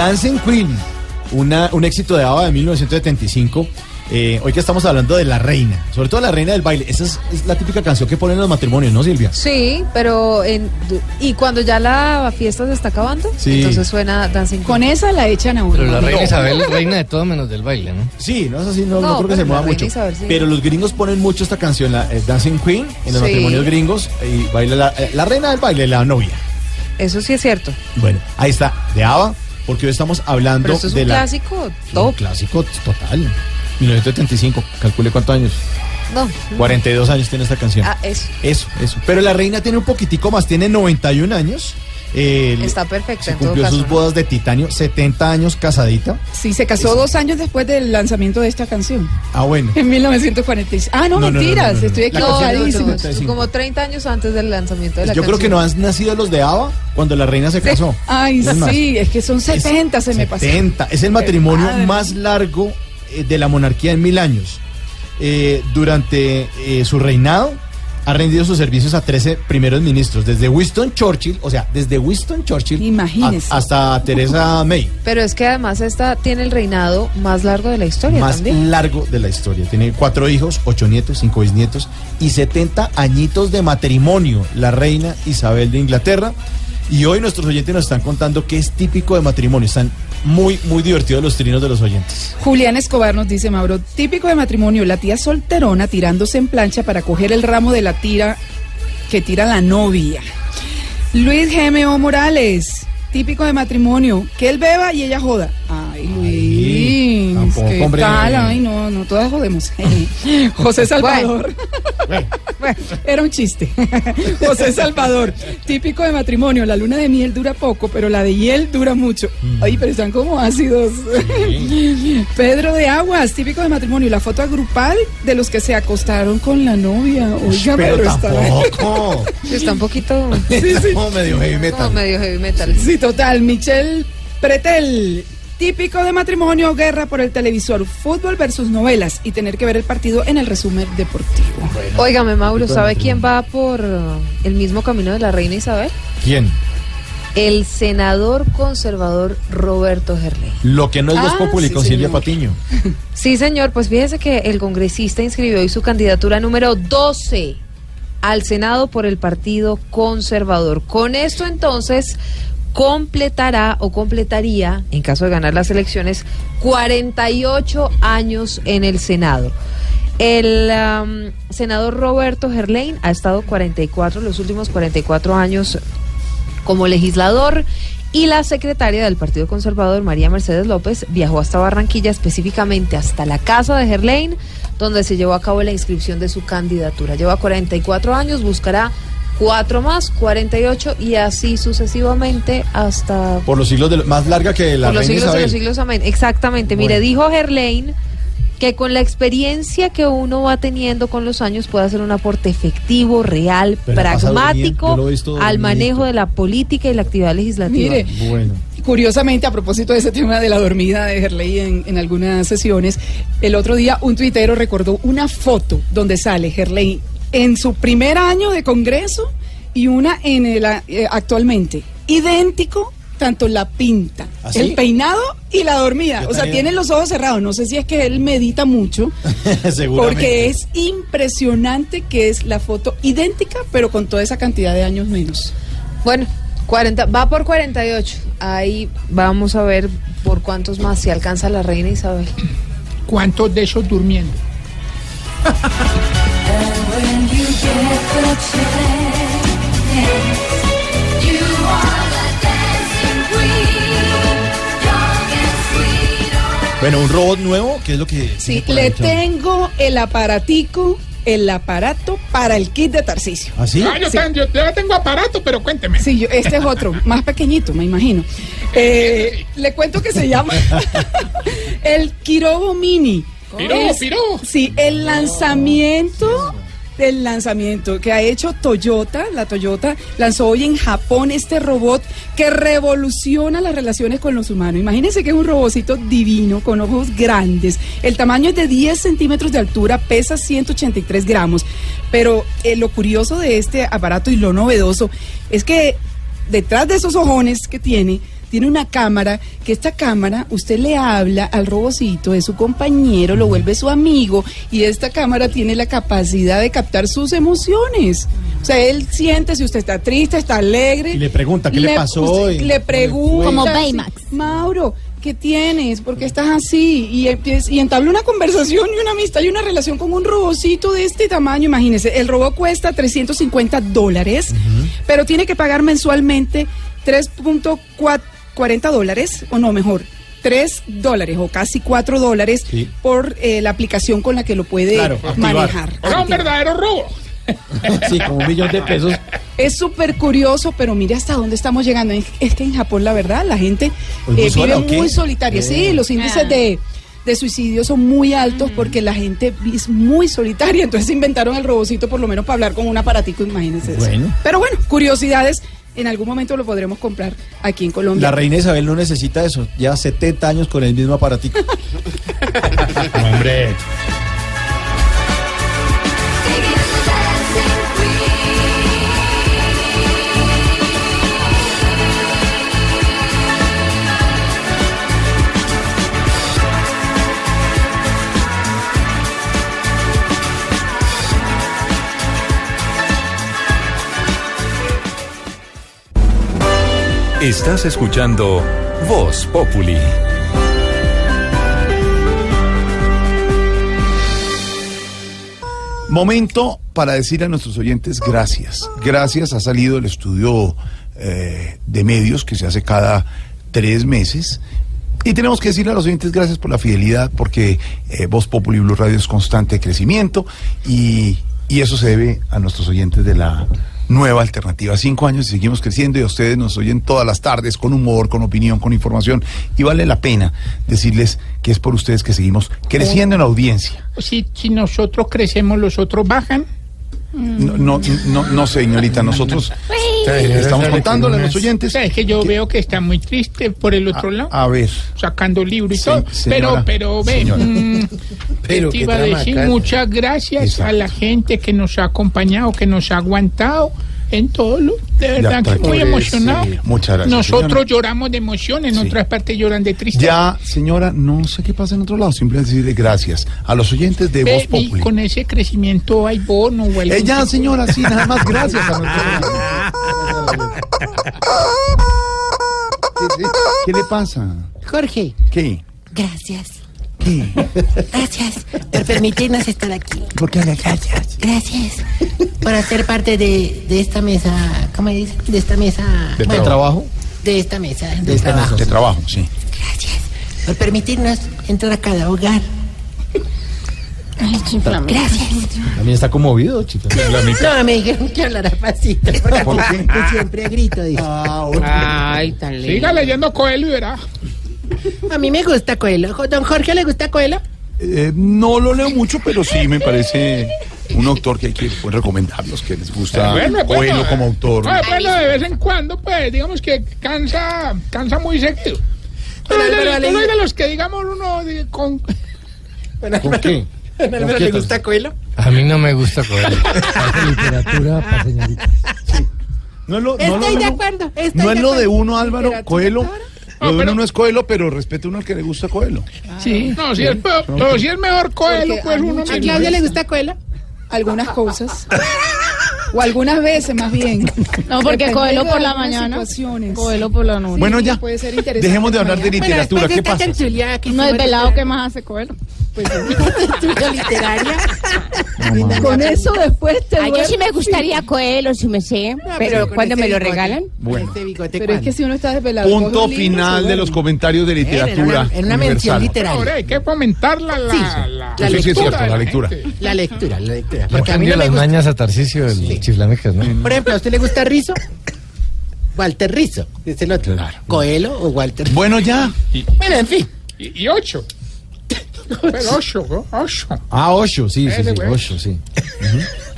Dancing Queen, una, un éxito de ABBA de 1975 Eh, hoy que estamos hablando de la reina, sobre todo la reina del baile, esa es, es la típica canción que ponen en los matrimonios, ¿no, Silvia? Sí, pero en, y cuando ya la fiesta se está acabando, Sí. entonces suena Dancing Queen. Con esa la echan a uno. Pero la reina No. Isabel es reina de todo menos del baile, ¿no? Sí, no es así, no, no No, creo que pero se mueva mucho. Isabel sí. Pero los gringos ponen mucho esta canción, la eh, Dancing Queen, en los Sí. matrimonios gringos, y baila la, eh, la reina del baile, la novia. Eso sí es cierto. Bueno, ahí está, de ABBA, porque hoy estamos hablando Pero esto es de un la... clásico top. Un clásico total. 1975, calcule cuántos años. No. 42 años tiene esta canción. Ah, eso. Eso, eso. Pero la reina tiene un poquitico más, tiene 91 años. Está perfecta se en todo cumplió caso. sus ¿no? bodas de titanio, 70 años casadita. Sí, se casó dos años después del lanzamiento de esta canción. Ah, bueno. En 1946. Ah, no, No, no, no, mentiras, no, no, no. estoy No, canción no. 75. como 30 años antes del lanzamiento de la Yo creo que canción. no han nacido los de ABBA cuando la reina se casó. Ay, Es sí, es que son 70, se me pasó. 70. Es el matrimonio Madre. más largo eh, de la monarquía en mil años. Eh, durante eh, su reinado ha rendido sus servicios a 13 primeros ministros, desde Winston Churchill, o sea, desde Winston Churchill Imagínese. a- hasta Teresa May, Pero es que además esta tiene el reinado más largo de la historia más también. largo de la historia. Tiene cuatro hijos, ocho nietos, cinco bisnietos y 70 añitos de matrimonio, la reina Isabel de Inglaterra. Y hoy nuestros oyentes nos están contando que es típico de matrimonio. Están muy, muy divertidos los trinos de los oyentes. Julián Escobar nos dice, Mauro, típico de matrimonio, la tía solterona tirándose en plancha para coger el ramo de la tira que tira la novia. Luis GMO Morales, típico de matrimonio, que él beba y ella joda. Ay, Luis, tampoco, ¿qué hombre. tal? Ay, no, no, todas jodemos. (laughs) José Salvador. Bueno, era un chiste. (laughs) José Salvador, típico de matrimonio, la luna de miel dura poco, pero la de hiel dura mucho. Mm. Ay, pero están como ácidos. (laughs) Pedro de Aguas, típico de matrimonio, la foto agrupal de los que se acostaron con la novia. Oiga, Pero pero, está... tampoco. Está un poquito Como medio heavy como metal. medio heavy metal. Sí, total. Michelle Pretel, típico de matrimonio, guerra por el televisor, fútbol versus novelas y tener que ver el partido en el resumen deportivo. Óigame, Mauro, ¿sabe quién va por uh, el mismo camino de la reina Isabel? ¿Quién? El senador conservador Roberto Gerley. Lo que no es Ah, Voz Populi sí, con Silvia. Patiño. (laughs) Sí, señor, pues fíjese que el congresista inscribió hoy su candidatura número 12 al Senado por el Partido Conservador. Con esto entonces completará o completaría, en caso de ganar las elecciones, 48 años en el Senado. El am, senador Roberto Gerlain ha estado 44, los últimos 44 años como legislador y la secretaria del Partido Conservador, María Mercedes López, viajó hasta Barranquilla, específicamente hasta la casa de Gerlain, donde se llevó a cabo la inscripción de su candidatura. Lleva 44 años, buscará cuatro más, 48 y así sucesivamente hasta Por los siglos de, más larga que la por los siglos de los siglos. Amén. Exactamente. Mire, dijo Gerlain que con la experiencia que uno va teniendo con los años puede hacer un aporte efectivo, real, Pero pragmático al manejo de la política y la actividad legislativa. Mire, Bueno. Curiosamente, a propósito de ese tema de la dormida de Gerley en, en algunas sesiones, el otro día un tuitero recordó una foto donde sale Gerley en su primer año de Congreso y una en el a- eh, actualmente. Idéntico, tanto la pinta, ¿Ah, sí? el peinado y la dormida. Yo O sea, también. tiene los ojos cerrados. No sé si es que él medita mucho, (laughs) porque es impresionante que es la foto idéntica, pero con toda esa cantidad de años menos. Bueno, 40, va por 48. Ahí vamos a ver por cuántos más se alcanza la reina Isabel. ¿Cuántos de esos durmiendo? (laughs) Bueno, un robot nuevo, ¿qué es lo que... Sí, le ahí, tengo el aparatico, el aparato para el kit de Tarcisio. ¿Ah, sí? Ah, yo, Sí. yo tengo aparato, pero cuénteme. Sí, yo- este es otro, (laughs) más pequeñito, me imagino. Eh, le cuento que se llama (laughs) el Kirobo Mini. Piró, Es- piró. Sí, el lanzamiento del lanzamiento que ha hecho Toyota, la Toyota lanzó hoy en Japón este robot que revoluciona las relaciones con los humanos. Imagínense que es un robocito divino con ojos grandes. El tamaño es de 10 centímetros de altura, pesa 183 gramos. Pero eh, lo curioso de este aparato y lo novedoso es que detrás de esos ojones que tiene, tiene una cámara, que esta cámara usted le habla al robocito, es su compañero, lo vuelve su amigo y esta cámara tiene la capacidad de captar sus emociones. O sea, él siente si usted está triste, está alegre. Y le pregunta, ¿qué le pasó? usted Y- le pregunta. Como Baymax. Mauro, ¿qué tienes? ¿Por qué estás así? Y, empieza- y entabla una conversación y una amistad y una relación con un robocito de este tamaño. Imagínese, el robot cuesta 350 dólares, pero tiene que pagar mensualmente 3.40 dólares, o no, mejor. 3 dólares o casi 4 dólares por eh, la aplicación con la que lo puede Claro, manejar. Era un verdadero robo. Sí, como un millón de pesos. Es súper curioso, pero mire hasta dónde estamos llegando. Es es que en Japón, la verdad, la gente Pues muy eh, vive muy solitaria. Sí, Eh. los índices de, de suicidio son muy altos porque la gente es muy solitaria. (laughs) Entonces inventaron el robocito por lo menos para hablar con un aparatico, imagínense. eso. Bueno. Pero bueno, curiosidades. En algún momento lo podremos comprar aquí en Colombia. La reina Isabel no necesita eso. Lleva 70 años con el mismo aparatico. (laughs) Hombre. Estás escuchando Voz Populi. Momento para decir a nuestros oyentes gracias. Gracias, ha salido el estudio eh, de medios que se hace cada tres meses. Y tenemos que decirle a los oyentes gracias por la fidelidad, porque eh, Voz Populi Blue Radio es constante crecimiento y, y eso se debe a nuestros oyentes de la nueva alternativa. Cinco años y seguimos creciendo y a ustedes nos oyen todas las tardes con humor, con opinión, con información y vale la pena decirles que es por ustedes que seguimos creciendo en audiencia. Si, si nosotros crecemos, los otros bajan. No, no, no, no, señorita, nosotros (laughs) estamos contándole a los oyentes. Es que yo veo que está muy triste por el otro lado, A ver, sacando libro y Se- todo. señora, pero, pero, ve, señora. mm, (laughs) Pero te qué iba a decir acá. muchas gracias Exacto. a la gente que nos ha acompañado, que nos ha aguantado en todo lo. De verdad que muy emocionado. Sí, muchas gracias, Nosotros señora. lloramos de emoción, en otras partes lloran de tristeza. ya, señora, no sé qué pasa en otro lado, simplemente decirle gracias a los oyentes de Ve, Voz y Populi. con ese crecimiento hay bono o algo. Eh, ya, señora, sí, nada más gracias a nuestros (laughs) ¿Qué, qué le pasa? Jorge, ¿Qué? gracias. Gracias por permitirnos estar aquí. ¿Por qué gracias? Gracias por ser parte de, de esta mesa. ¿Cómo dice? De esta mesa. ¿De bueno, trabajo? De esta mesa. De, De trabajo. De trabajo, sí. Por permitirnos entrar a cada hogar. Gracias. También está conmovido, chica. No, me dijeron que hablara pasito. Porque ¿Por qué? siempre grito. Dice. Ay, tan lindo. Siga leyendo Coelho y verá. A mí me gusta Coelho. ¿Don Jorge le gusta Coelho? Eh, no lo leo mucho, pero sí me parece un autor que hay que pues, recomendarlos, que les gusta Bueno, bueno, Coelho eh, como autor. Ah, bueno, de vez en cuando, pues, digamos que cansa, cansa muy seguido. Pero hay de- los que, digamos, uno de- con... (laughs) ¿Por qué? ¿Álvaro le gusta Coelho? A mí no me gusta Coelho. (laughs) Hace literatura para señoritas. No es lo, no Estoy lo- de no- acuerdo. Estoy no es de lo de uno, Álvaro, Coelho. Pero- uno no es Coelho, pero respeto uno al que le gusta Coelho. Sí. No, si es, peor- pero si es mejor Coelho, Porque pues a uno... no- Claudia le gusta Coelho? Algunas cosas. o algunas veces, más bien. No, porque Coelho de por la mañana. Coelho por la noche. Bueno, ya. Puede ser interesante Dejemos de hablar de literatura. ¿Qué pasa? No es velado que más hace Coelho. (laughs) Estudio literaria. Con eso después te Ay, yo sí me duermes. gustaría Coelho, si me sé. pero con ¿cuándo ese me lo bigote. regalan? Bueno. Este bigote, Pero es que si uno está desvelado. Punto final de los comentarios de En una- literatura. en una mención universal. literaria. Ahora hay que fomentar la, la, Sí, la, la Sí, sí, es lectura cierto, la lectura. La lectura, la lectura. Le Porque a mí no me las gusta. mañas a Tarcicio el chiflamecas, ¿no? Por ejemplo, ¿a usted le gusta Rizo? Walter Rizo, es el otro. Coelho o Walter Bueno, ya. Bueno, en fin. Y, y ocho. (laughs) Pero ocho, ¿no? Ocho. Ah, ocho, sí, sí, sí, ocho, sí. (laughs)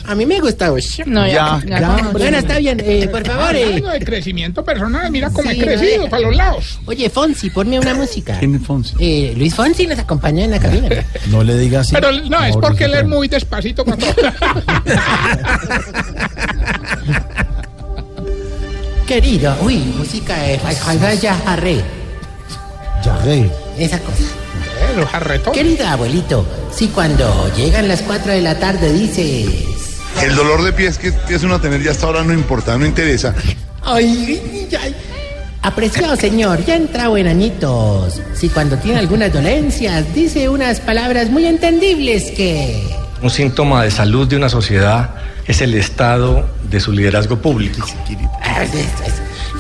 A mí me gusta Osho. No, Ya, ya. ya. Bueno, está bien. eh, por favor, eh, de crecimiento personal, mira cómo Sí, he crecido no, para los lados. Oye, Fonsi, ponme una música. ¿Quién es Fonsi? Eh, Luis Fonsi nos acompaña en la cabina. (laughs) No le digas así. Pero no, es porque él es muy despacito cuando... querido. Uy, música de ya Jarre. Yarré. Esa cosa. Los jarretón. Querido abuelito, si cuando llegan las 4 de la tarde dices... El dolor de pies que empieza uno a tener ya hasta ahora no importa, no interesa. Ay, ay. Apreciado señor, ya entrado en añitos. Si cuando tiene algunas dolencias dice unas palabras muy entendibles que... Un síntoma de salud de una sociedad es el estado de su liderazgo público. Ah.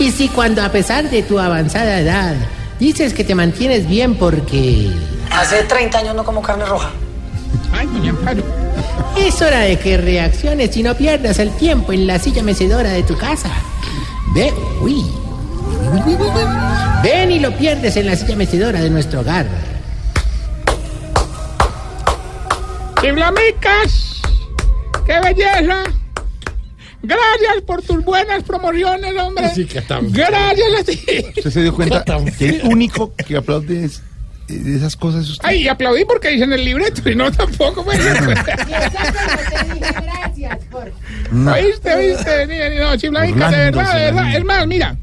Y si cuando a pesar de tu avanzada edad dices que te mantienes bien porque... Hace 30 años no como carne roja. Ay, doña Amparo. Es hora de que reacciones y no pierdas el tiempo en la silla mecedora de tu casa. Ve, uy. Uy, uy, uy, uy. Ven y lo pierdes en la silla mecedora de nuestro hogar. Chiflamicas, qué belleza. Gracias por tus buenas promociones, hombre. Sí, que estamos- Gracias a ti. Usted se dio cuenta que el único que aplaude es- de esas cosas usted. Ay, y aplaudí porque dicen el libreto y no tampoco. Pues. (laughs) No. ¿Oíste, oíste? Ni- ni- No, Chiflamicas, de verdad, de verdad. Es más, mira,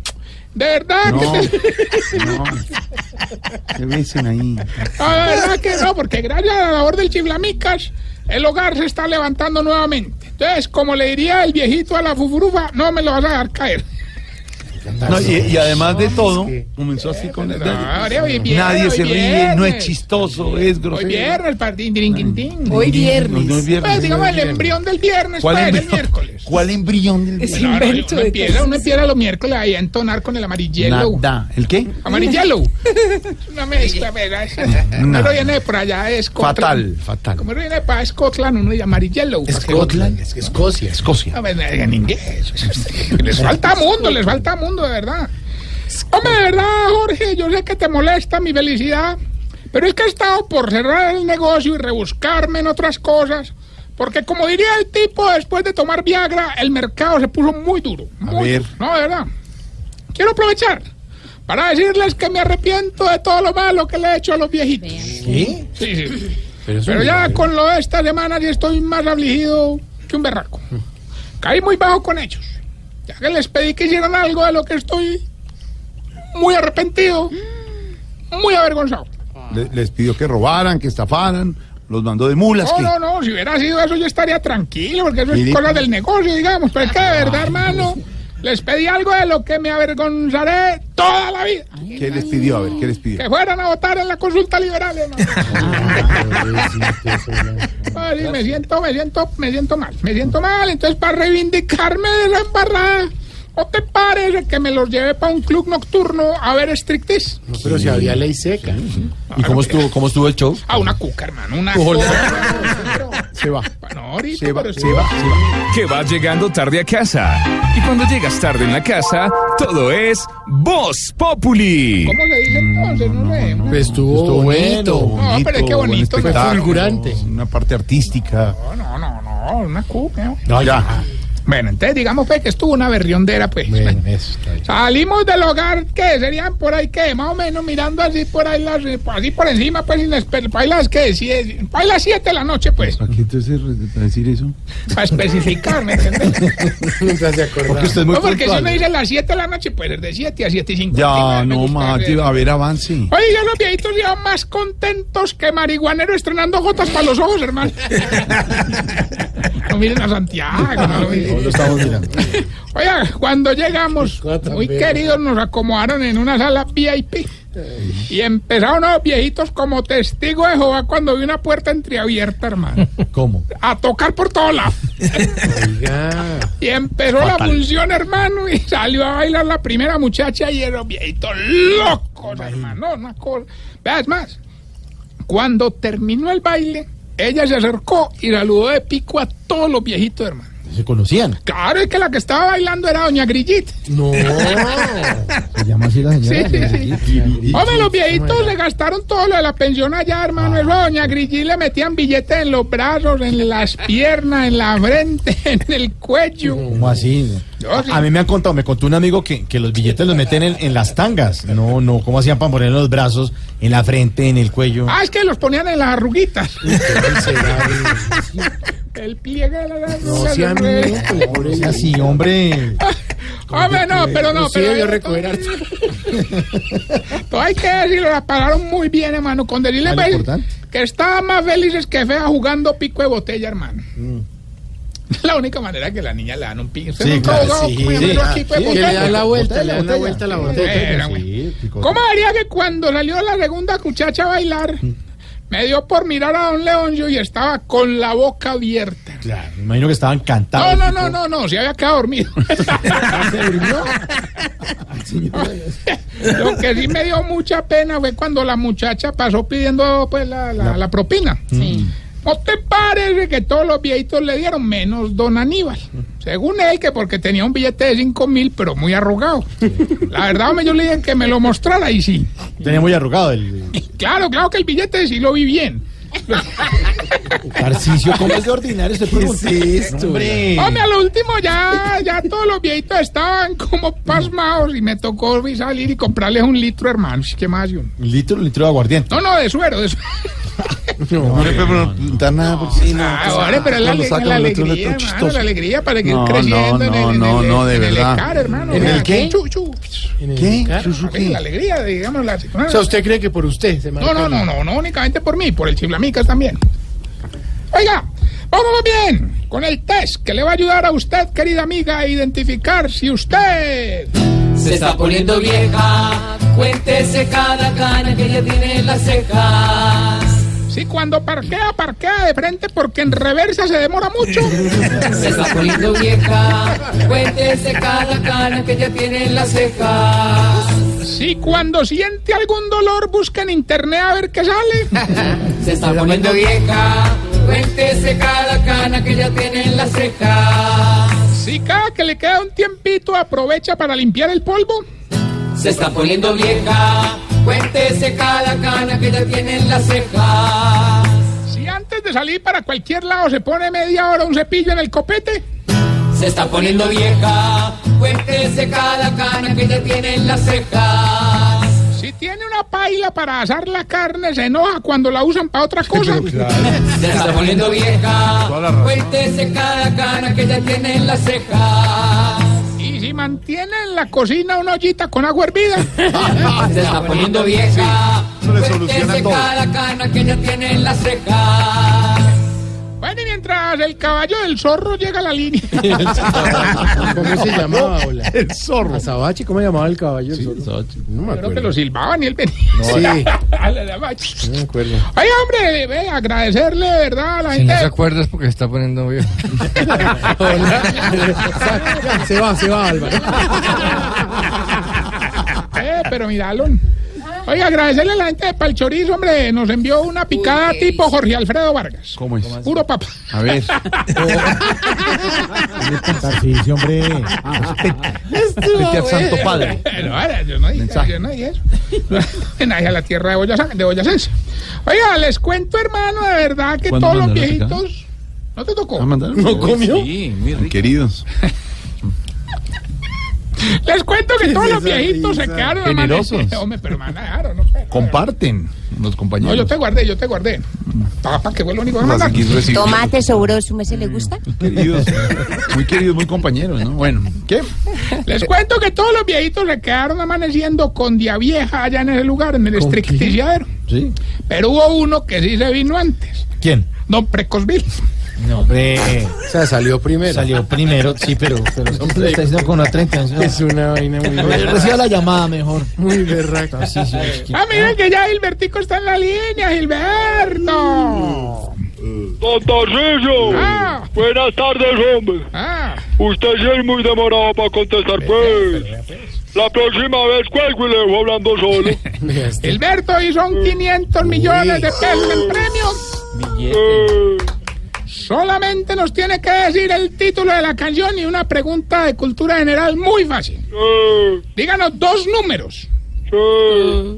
de verdad No, (laughs) que te... no. Se besen ahí. No, de verdad que no, porque gracias a la labor del Chiflamicas, el hogar se está levantando nuevamente. Entonces, como le diría el viejito a la fufurufa, no me lo vas a dejar caer. No, y, y además de todo, comenzó así con el hoy viernes, Nadie se hoy ríe, no es viernes. chistoso, es Hoy grosero. viernes. Hoy viernes. No, no es viernes, Pues, digamos, es el viernes. embrión del viernes, ¿Cuál pues, el embrión? miércoles. ¿Cuál embrión del Es día? invento uno, empieza, uno empieza los miércoles ahí a entonar con el amarillelo. Nada. ¿El qué? Amarillelo. Es (laughs) una mezcla, ¿verdad? Pero viene por allá de Scotland. Fatal, fatal. Como viene para Scotland, uno dice amarillelo. Scotland, es Escocia. Escocia. A ver, en inglés. Les (laughs) falta mundo, les falta mundo, de verdad. Hombre, de verdad, Jorge, yo sé que te molesta mi felicidad, pero es que he estado por cerrar el negocio y rebuscarme en otras cosas, porque como diría el tipo, después de tomar Viagra, el mercado se puso muy duro. muy ver. duro. No, de verdad. Quiero aprovechar para decirles que me arrepiento de todo lo malo que le he hecho a los viejitos. ¿Qué? Sí, sí. Pero, Pero ya con lo de esta semana sí estoy más afligido que un berraco. Caí muy bajo con ellos. Ya que les pedí que hicieran algo de lo que estoy muy arrepentido, muy avergonzado. Le- les pidió que robaran, que estafaran, los mandó de mulas. No, que... no, no, si hubiera sido eso yo estaría tranquilo, porque eso es cosa del negocio, digamos. Pero es que de verdad, hermano, les pedí algo de lo que me avergonzaré toda la vida. ¿Qué les pidió? A ver, ¿qué les pidió? Que fueran a votar en la consulta liberal, hermano. (laughs) Ay, me siento, me siento, me siento mal, me siento mal. Entonces, para reivindicarme de la embarrada, ¿o te parece que me los llevé para un club nocturno a ver striptease? No, pero si había ley seca. ¿Y cómo estuvo, cómo estuvo el show? A una cuca, hermano, una cuca. Se va. No, ahorita, Se va, pero se va, se va. Que vas llegando tarde a casa. Y cuando llegas tarde en la casa, todo es Voz Populi. ¿Cómo se dice entonces? No sé. Pues estuvo, Estuvo bonito. No, pero es que bonito, Fue fulgurante. Una parte artística. No, no, no, no, una cuca. ¿no? No, Ya. Bueno, entonces digamos pues, que estuvo una berriondera, pues. Bueno, eso está bien. Salimos del hogar, que serían por ahí, que más o menos mirando así por ahí, las, así por encima, pues, para las que, si es- para las 7 de la noche, pues, ¿Para qué entonces para decir eso? para especificar, ¿me entiendes? Mientras (laughs) se acordaba. Porque usted es muy No, porque si puntual. uno dice las 7 de la noche, pues es de 7 a 7 y 5. Ya, no, Mati, a ver, avance. Oye, los viejitos ya más contentos que marihuanero estrenando gotas para los ojos, hermano. (laughs) no miren a Santiago, no lo miren. No lo estamos mirando. Oiga, cuando llegamos, muy queridos, nos acomodaron en una sala VIP. Y empezaron los viejitos como testigo de Jehová cuando vi una puerta entreabierta, hermano. ¿Cómo? A tocar por todos lados. Oiga. Y empezó la función, hermano, y salió a bailar la primera muchacha y los viejitos locos, hermano. Una cosa. Vea, es más, cuando terminó el baile, ella se acercó y saludó de pico a todos los viejitos, hermano. ¿Se conocían? Claro, es que la que estaba bailando era Doña Grillita. No. (laughs) ¿Se llama así la señora? Sí, sí, Hombre, los viejitos se gastaron todo lo de la pensión allá, hermano. Eso a Doña Grillí le metían billetes en los brazos, en las piernas, en la frente, (laughs) en el cuello. ¿Cómo así? Yo sí. A mí me han contado, me contó un amigo que, que los billetes los meten en, en las tangas. No, no, ¿cómo hacían para poner en los brazos, en la frente, en el cuello? Ah, es que los ponían en las arruguitas. (laughs) El pliegue de las No hombre. minutos, pobre así, hombre. Hombre, no, pero no, Sí, pero. debió recoger harto. (laughs) Todo hay que decirlo, la pagaron muy bien, hermano. Con decirle que estaban más felices que fea jugando pico de botella, hermano. Mm. (laughs) La única manera que la niña le dan un. ¿Usted Sí, claro, sí, un sí. sí, que le dan la vuelta, le dan la vuelta a la botella. botella. Era, güey. ¿Cómo vería que cuando salió la segunda muchacha a bailar, me dio por mirar a don Leoncio y estaba con la boca abierta? Claro, me imagino que estaban No, cantados. no, no, no, no, se había quedado dormido. (laughs) (laughs) Lo que sí me dio mucha pena fue cuando la muchacha pasó pidiendo pues la, la- la propina. ¿No te parece que todos los viejitos le dieron menos don Aníbal? Según él, que porque tenía un billete de 5 mil, pero muy arrugado. La verdad, hombre, yo le dije que me lo mostrara y sí. Tenía muy arrugado el Claro, claro que el billete sí lo vi bien. Tarcicio. ¿Cómo es de ordinario este producto? Hombre. Hombre, a lo último ya, ya todos los viejitos estaban como pasmados y me tocó salir y comprarles un litro, hermano. ¿Qué más? Yo? Un litro, un litro de aguardiente. No, no, de suero, de suero. (laughs) No, le puedo preguntar nada porque sí, no. Ah, ahora, pero es la, Cuando ale- sacan la alegría, litro hermano, chistoso. la alegría para que No, creciendo no, en el, no, en no, el- no, de en el verdad. ECAR, hermano. ¿En el qué? chu, chu. ¿Qué? La alegría, digamos. La, O sea, ¿usted cree que por usted se no, no, el- no, no, no únicamente por mí, por el chiflamicas también. Oiga, vámonos bien con el test que le va a ayudar a usted, querida amiga, a identificar si usted... Se está poniendo vieja, cuéntese cada cana que ella tiene en las cejas. Si cuando parquea, parquea de frente porque en reversa se demora mucho. Se está poniendo vieja, cuéntese cada cana que ella tiene en las cejas. Si cuando siente algún dolor busca en internet a ver qué sale. (laughs) Se está poniendo vieja, cuéntese cada cana que ella tiene en las cejas. Si cada que le queda un tiempito aprovecha para limpiar el polvo. Se está poniendo vieja, cuéntese cada cana que ella tiene en las cejas. Si antes de salir para cualquier lado se pone media hora un cepillo en el copete. Se está poniendo vieja, cuéntese cada cana que ella tiene en las cejas. Si tiene una paila para asar la carne, se enoja cuando la usan para otra cosa. (laughs) Se está poniendo vieja, cuéntese cada cana que ella tiene en las cejas. Y si mantiene en la cocina una ollita con agua hervida. (laughs) Se está poniendo vieja, Eso le soluciona cuéntese todo. cada cana que ella tiene en las cejas. Bueno, y mientras el caballo del zorro llega a la línea. (laughs) ¿Cómo se llamaba? Hola? El zorro. Azabache, ¿cómo llamaba el caballo? el zorro? No me Creo que acuerdo. lo silbaban y él venía. Sí. Sí. (laughs) No me acuerdo. Oye, hombre, ve, agradecerle, de ¿verdad? A la Si gente. no se acuerda es porque se está poniendo viejo. (laughs) se va, se va, Álvaro. Eh, pero míralo. Oye, agradecerle a la gente de Palchorizo, hombre, nos envió una picada tipo Jorge Alfredo Vargas. ¿Cómo es? Puro papá. A ver. (laughs) Tarcicio, hombre. Santo Padre. No, ahora, yo no dije, yo no dije eso. (laughs) Homenaje a la tierra de, Boyacense. Oiga, les cuento, hermano, de verdad que ¿Cuándo todos los viejitos... ¿No te tocó? ¿No comió? Sí, muy. Queridos. (laughs) Les cuento que ¿Qué todos es los viejitos se quedaron Generosos. amaneciendo. (laughs) Hombre, pero mandaron, no, pero- Comparten los No, compañeros. yo te guardé, yo te guardé. Papá, que fue lo único que. Tomate sobroso, ¿me se le gusta? Queridos. Muy queridos, muy compañeros, ¿no? Bueno, ¿qué? Les cuento que todos los viejitos se quedaron amaneciendo con día vieja allá en ese lugar, en el estricticiadero. Sí. Pero hubo uno que sí se vino antes. ¿Quién? Don Precosville. No, hombre. O sea, salió primero. Salió primero, sí, pero, pero (laughs) lo está diciendo con otra intención. Es una vaina muy berraca. Reciba la llamada mejor. Muy berraca. Es que- Ah, miren que ya Gilbertico está en la línea, Gilberto. Don Tarcillo, Ah. buenas tardes, hombre. Ah, Usted sí es muy demorado para contestar, pues. La próxima vez cuelgo y le dejo hablando solo. (laughs) Gilberto, y son 500 millones de pesos en premios. Eh, Solamente nos tiene que decir el título de la canción y una pregunta de cultura general muy fácil. Díganos dos números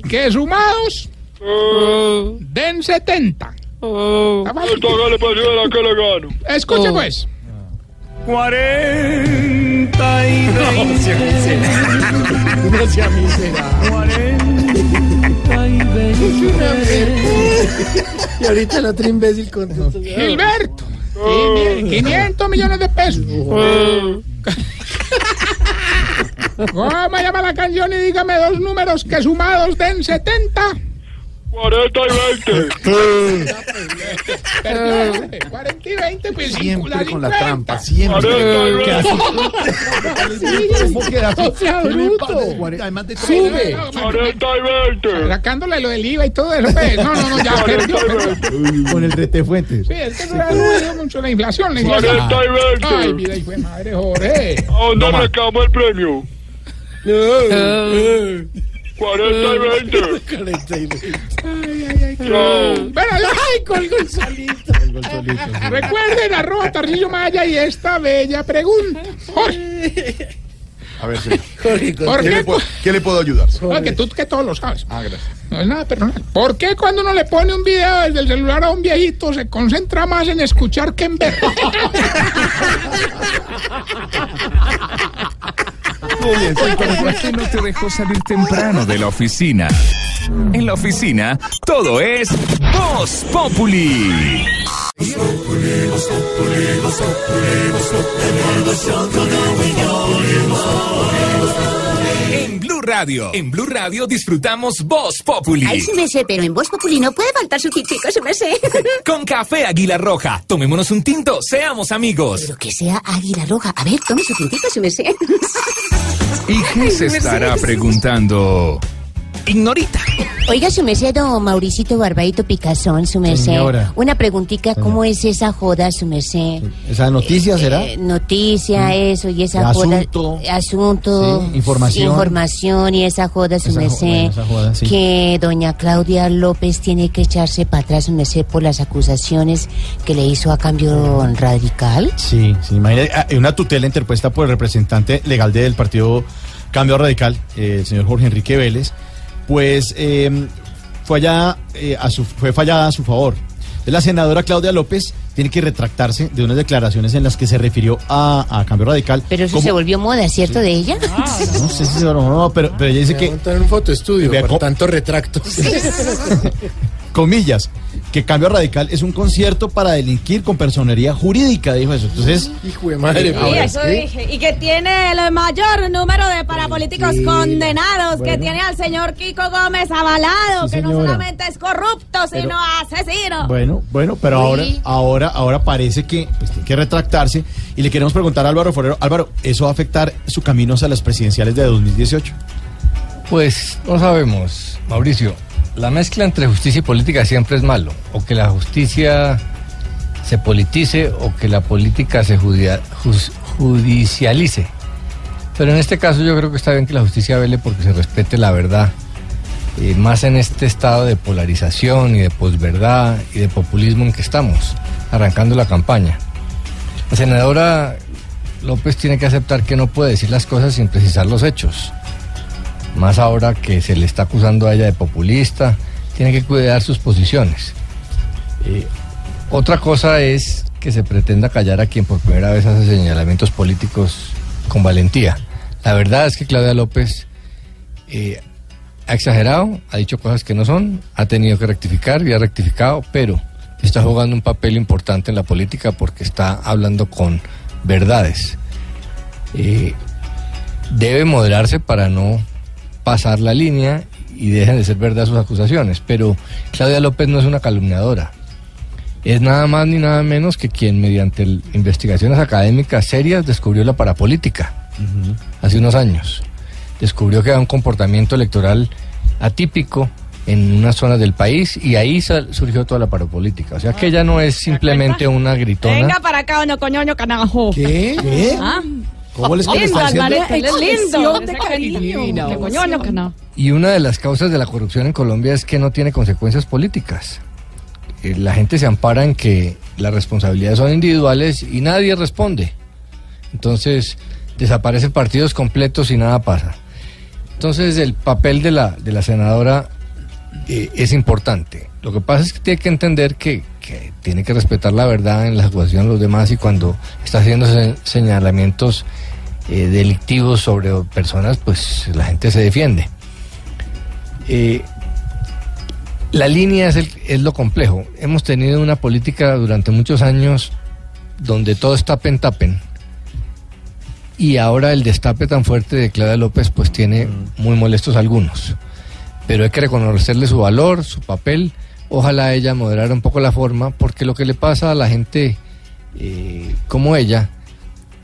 que sumados den 70. Está fácil. Esto hágale pues, y verá que le gano. Escuche pues. Cuarenta y (laughs) No sea miserable. Y ahorita el otro imbécil contesta. Gilberto. Quini- 500 millones de pesos. (laughs) ¿Cómo llama la canción? Y dígame dos números que sumados den 70. 40 y 20. Perdió, 40 y 20, pues Siempre con la 50. trampa, siempre. ¿Qué hace? ¿Cómo queda? No. Además de Sube. 40 y 20. Sacándole lo del IVA y todo eso. pues. No, no, no, ya perdió. Con el rete fuentes. Sí, es que no ha mucho la inflación. La inflación. 40 y 20. Ay, vida y fue madre, Jorge. ¿A dónde reclamo el premio? 40 y 20. (laughs) Chao. Bueno, ay, colgó el solito. Recuerden, arroba Tarcillo Maya y esta bella pregunta. Jorge, A ver, señor. ¿por ¿Qué qué? le, puedo, qué le puedo ayudar? No, que tú que todo lo sabes. Ah, gracias. No es nada personal. ¿Por qué cuando uno le pone un video desde el celular a un viejito se concentra más en escuchar que en ver? (laughs) ¿Por qué no te dejó salir temprano de la oficina? En la oficina, todo es Voz Populi. En Blue Radio, en Blue Radio disfrutamos Voz Populi. Ay, su merced, pero en Voz Populi no puede faltar su tintico, su merced. Con café Águila Roja. Tomémonos un tinto, seamos amigos. Pero que sea águila roja. A ver, tome su tintico, su merced. ¿Y qué se estará preguntando? Ignorita. Oiga, su merced, don Mauricito Barbaito Picazón, su merced. Señora. Una preguntita, ¿cómo es esa joda, su merced? ¿Esa noticia será? Eh, noticia, eso, y esa joda. asunto. Asunto. Sí, información. Información y esa joda, su Esa jo- merced. bueno, esa joda, sí. Que doña Claudia López tiene que echarse para atrás, su merced, por las acusaciones que le hizo a cambio radical. Sí, sí, imagínate, ah, una tutela interpuesta por el representante legal del partido Cambio Radical, eh, el señor Jorge Enrique Vélez, pues eh, fue, allá, eh, a su, fue fallada a su favor. La senadora Claudia López tiene que retractarse de unas declaraciones en las que se refirió a, a Cambio Radical. Pero eso como- se volvió moda, ¿cierto, de ella? No sé si se no, pero, pero ella dice que... Montar un fotoestudio, por tanto retracto. (laughs) comillas, que Cambio Radical es un concierto para delinquir con personería jurídica, dijo eso. Entonces, Hijo de madre. Sí, eso dije. Y que tiene el mayor número de parapolíticos Sí, condenados, que tiene al señor Kiko Gómez avalado, Sí, que no solamente es corrupto, Pero- sino asesino. Bueno, bueno, pero ahora, ahora, ahora parece que pues, tiene que retractarse y le queremos preguntar a Álvaro Forero, Álvaro, ¿eso va a afectar su camino hacia las presidenciales de 2018? Pues no sabemos, Mauricio. La mezcla entre justicia y política siempre es malo. O que la justicia se politice o que la política se judia- judicialice. Pero en este caso yo creo que está bien que la justicia vele porque se respete la verdad. eh, más en este estado de polarización y de posverdad y de populismo en que estamos, arrancando la campaña. La senadora López tiene que aceptar que no puede decir las cosas sin precisar los hechos más ahora que se le está acusando a ella de populista, tiene que cuidar sus posiciones. Eh, otra cosa es que se pretenda callar a quien por primera vez hace señalamientos políticos con valentía. La verdad es que Claudia López eh, ha exagerado, ha dicho cosas que no son, ha tenido que rectificar y ha rectificado, pero está jugando un papel importante en la política porque está hablando con verdades. Eh, debe moderarse para no pasar la línea y dejen de ser verdad sus acusaciones. Pero Claudia López no es una calumniadora. Es nada más ni nada menos que quien mediante el- investigaciones académicas serias descubrió la parapolítica hace unos años. Descubrió que había un comportamiento electoral atípico en unas zonas del país y ahí sal- surgió toda la parapolítica. O sea que ella no es simplemente una gritona. Venga para acá, no coñoño canajo. ¿Qué? ¿Qué? ¿Ah? ¿Cómo les Lindo, es de cariño. No. Y una de las causas de la corrupción en Colombia es que no tiene consecuencias políticas. Eh, La gente se ampara en que las responsabilidades son individuales y nadie responde. Entonces desaparecen partidos completos y nada pasa. Entonces el papel de la, de la senadora eh, es importante. Lo que pasa es que tiene que entender que, que tiene que respetar la verdad en la acusación de los demás y cuando está haciendo se- señalamientos eh, delictivos sobre personas, pues la gente se defiende. Eh, la línea es, el- es lo complejo. Hemos tenido una política durante muchos años donde todo está pentapen Y ahora el destape tan fuerte de Claudia López pues tiene muy molestos algunos. Pero hay que reconocerle su valor, su papel. Ojalá ella moderara un poco la forma, porque lo que le pasa a la gente eh, como ella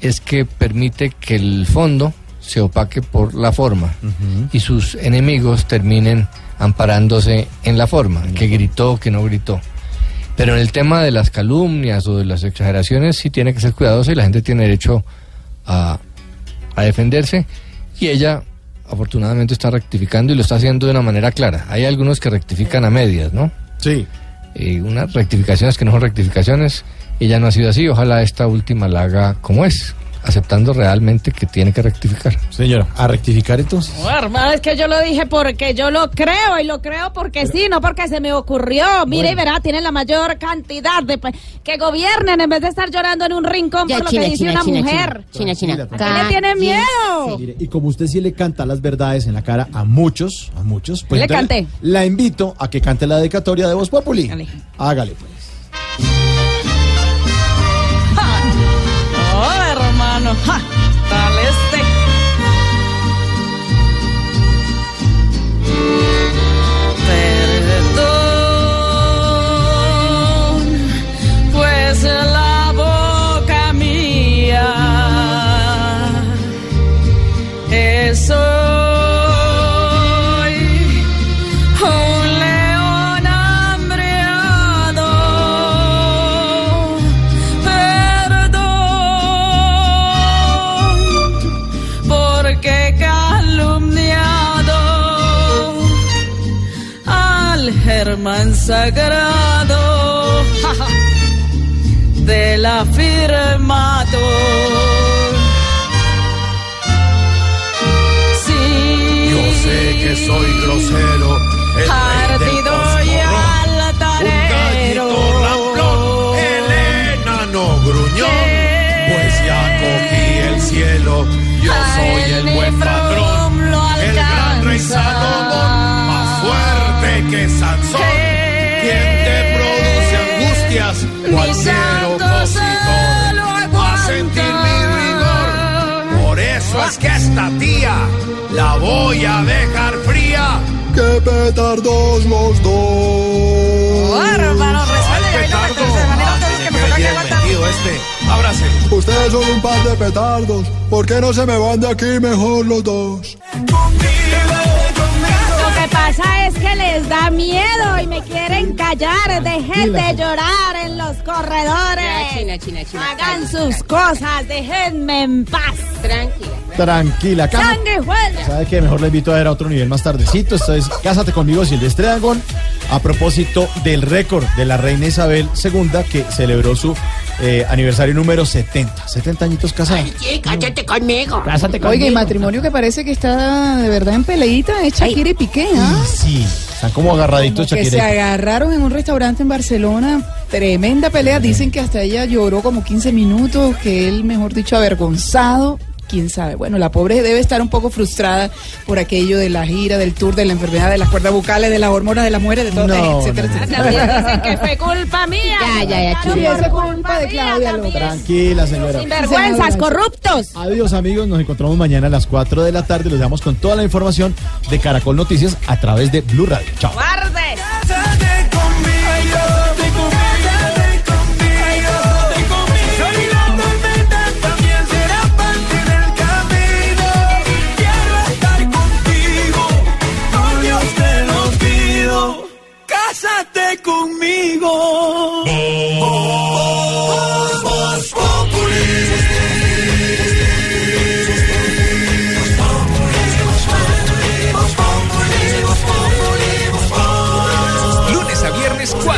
es que permite que el fondo se opaque por la forma y sus enemigos terminen amparándose en la forma, que gritó, que no gritó. Pero en el tema de las calumnias o de las exageraciones sí tiene que ser cuidadoso y la gente tiene derecho a, a defenderse y ella afortunadamente está rectificando y lo está haciendo de una manera clara. Hay algunos que rectifican a medias, ¿no? Sí. unas rectificaciones que no son rectificaciones. Ella no ha sido así. Ojalá esta última la haga como es, aceptando realmente que tiene que rectificar. Señora, ¿a rectificar entonces? No, hermano, es que yo lo dije porque yo lo creo y lo creo porque sí, no porque se me ocurrió. Mire y verá, tienen la mayor cantidad de que gobiernen en vez de estar llorando en un rincón Ya, por lo que dice China, una China, mujer. China, China, China. ¿Por qué le tiene miedo? Mire, y como usted sí le canta las verdades en la cara a muchos, a muchos, pues Le entonces canté. la invito a que cante la dedicatoria de Voz Populi. Hágale pues. Voy a dejar fría. ¡Qué petardos los dos! metido este. Ábrase. Ustedes son un par de petardos. ¿Por qué no se me van de aquí mejor los dos? Lo que pasa es que les da miedo y me quieren callar. Dejen de llorar en los corredores. China, China, China. Hagan sus cosas, déjenme en paz. Tranquila. Tranquila, cama. Sanguijuela. ¿Sabe qué? Mejor le invito a ver a otro nivel más tardecito. Esto es Cásate conmigo, Silvestre Dangond. A propósito del récord de la reina Isabel II, que celebró su eh, aniversario número 70. 70 añitos casada. Sí, cállate conmigo. Cásate Oiga, y matrimonio que parece que está de verdad en peleita es Shakira y Piqué, ¿ah? Sí, están como agarraditos Que se agarraron en un restaurante en Barcelona, tremenda pelea, dicen que hasta ella lloró como 15 minutos, que él, mejor dicho, avergonzado, quién sabe. Bueno, la pobre debe estar un poco frustrada por aquello de la gira, del tour, de la enfermedad de las cuerdas bucales, de las hormonas de las mujeres, de todo, No, etcétera, no, no. etcétera. También dicen (laughs) que fue culpa mía. Ya, ya, ya, Sí, es culpa de Claudia López. Tranquila, señora. Sinvergüenzas, corruptos. Adiós amigos, nos encontramos mañana a las 4 de la tarde. Los dejamos con toda la información de Caracol Noticias a través de Blue Radio. Chao. Guarde.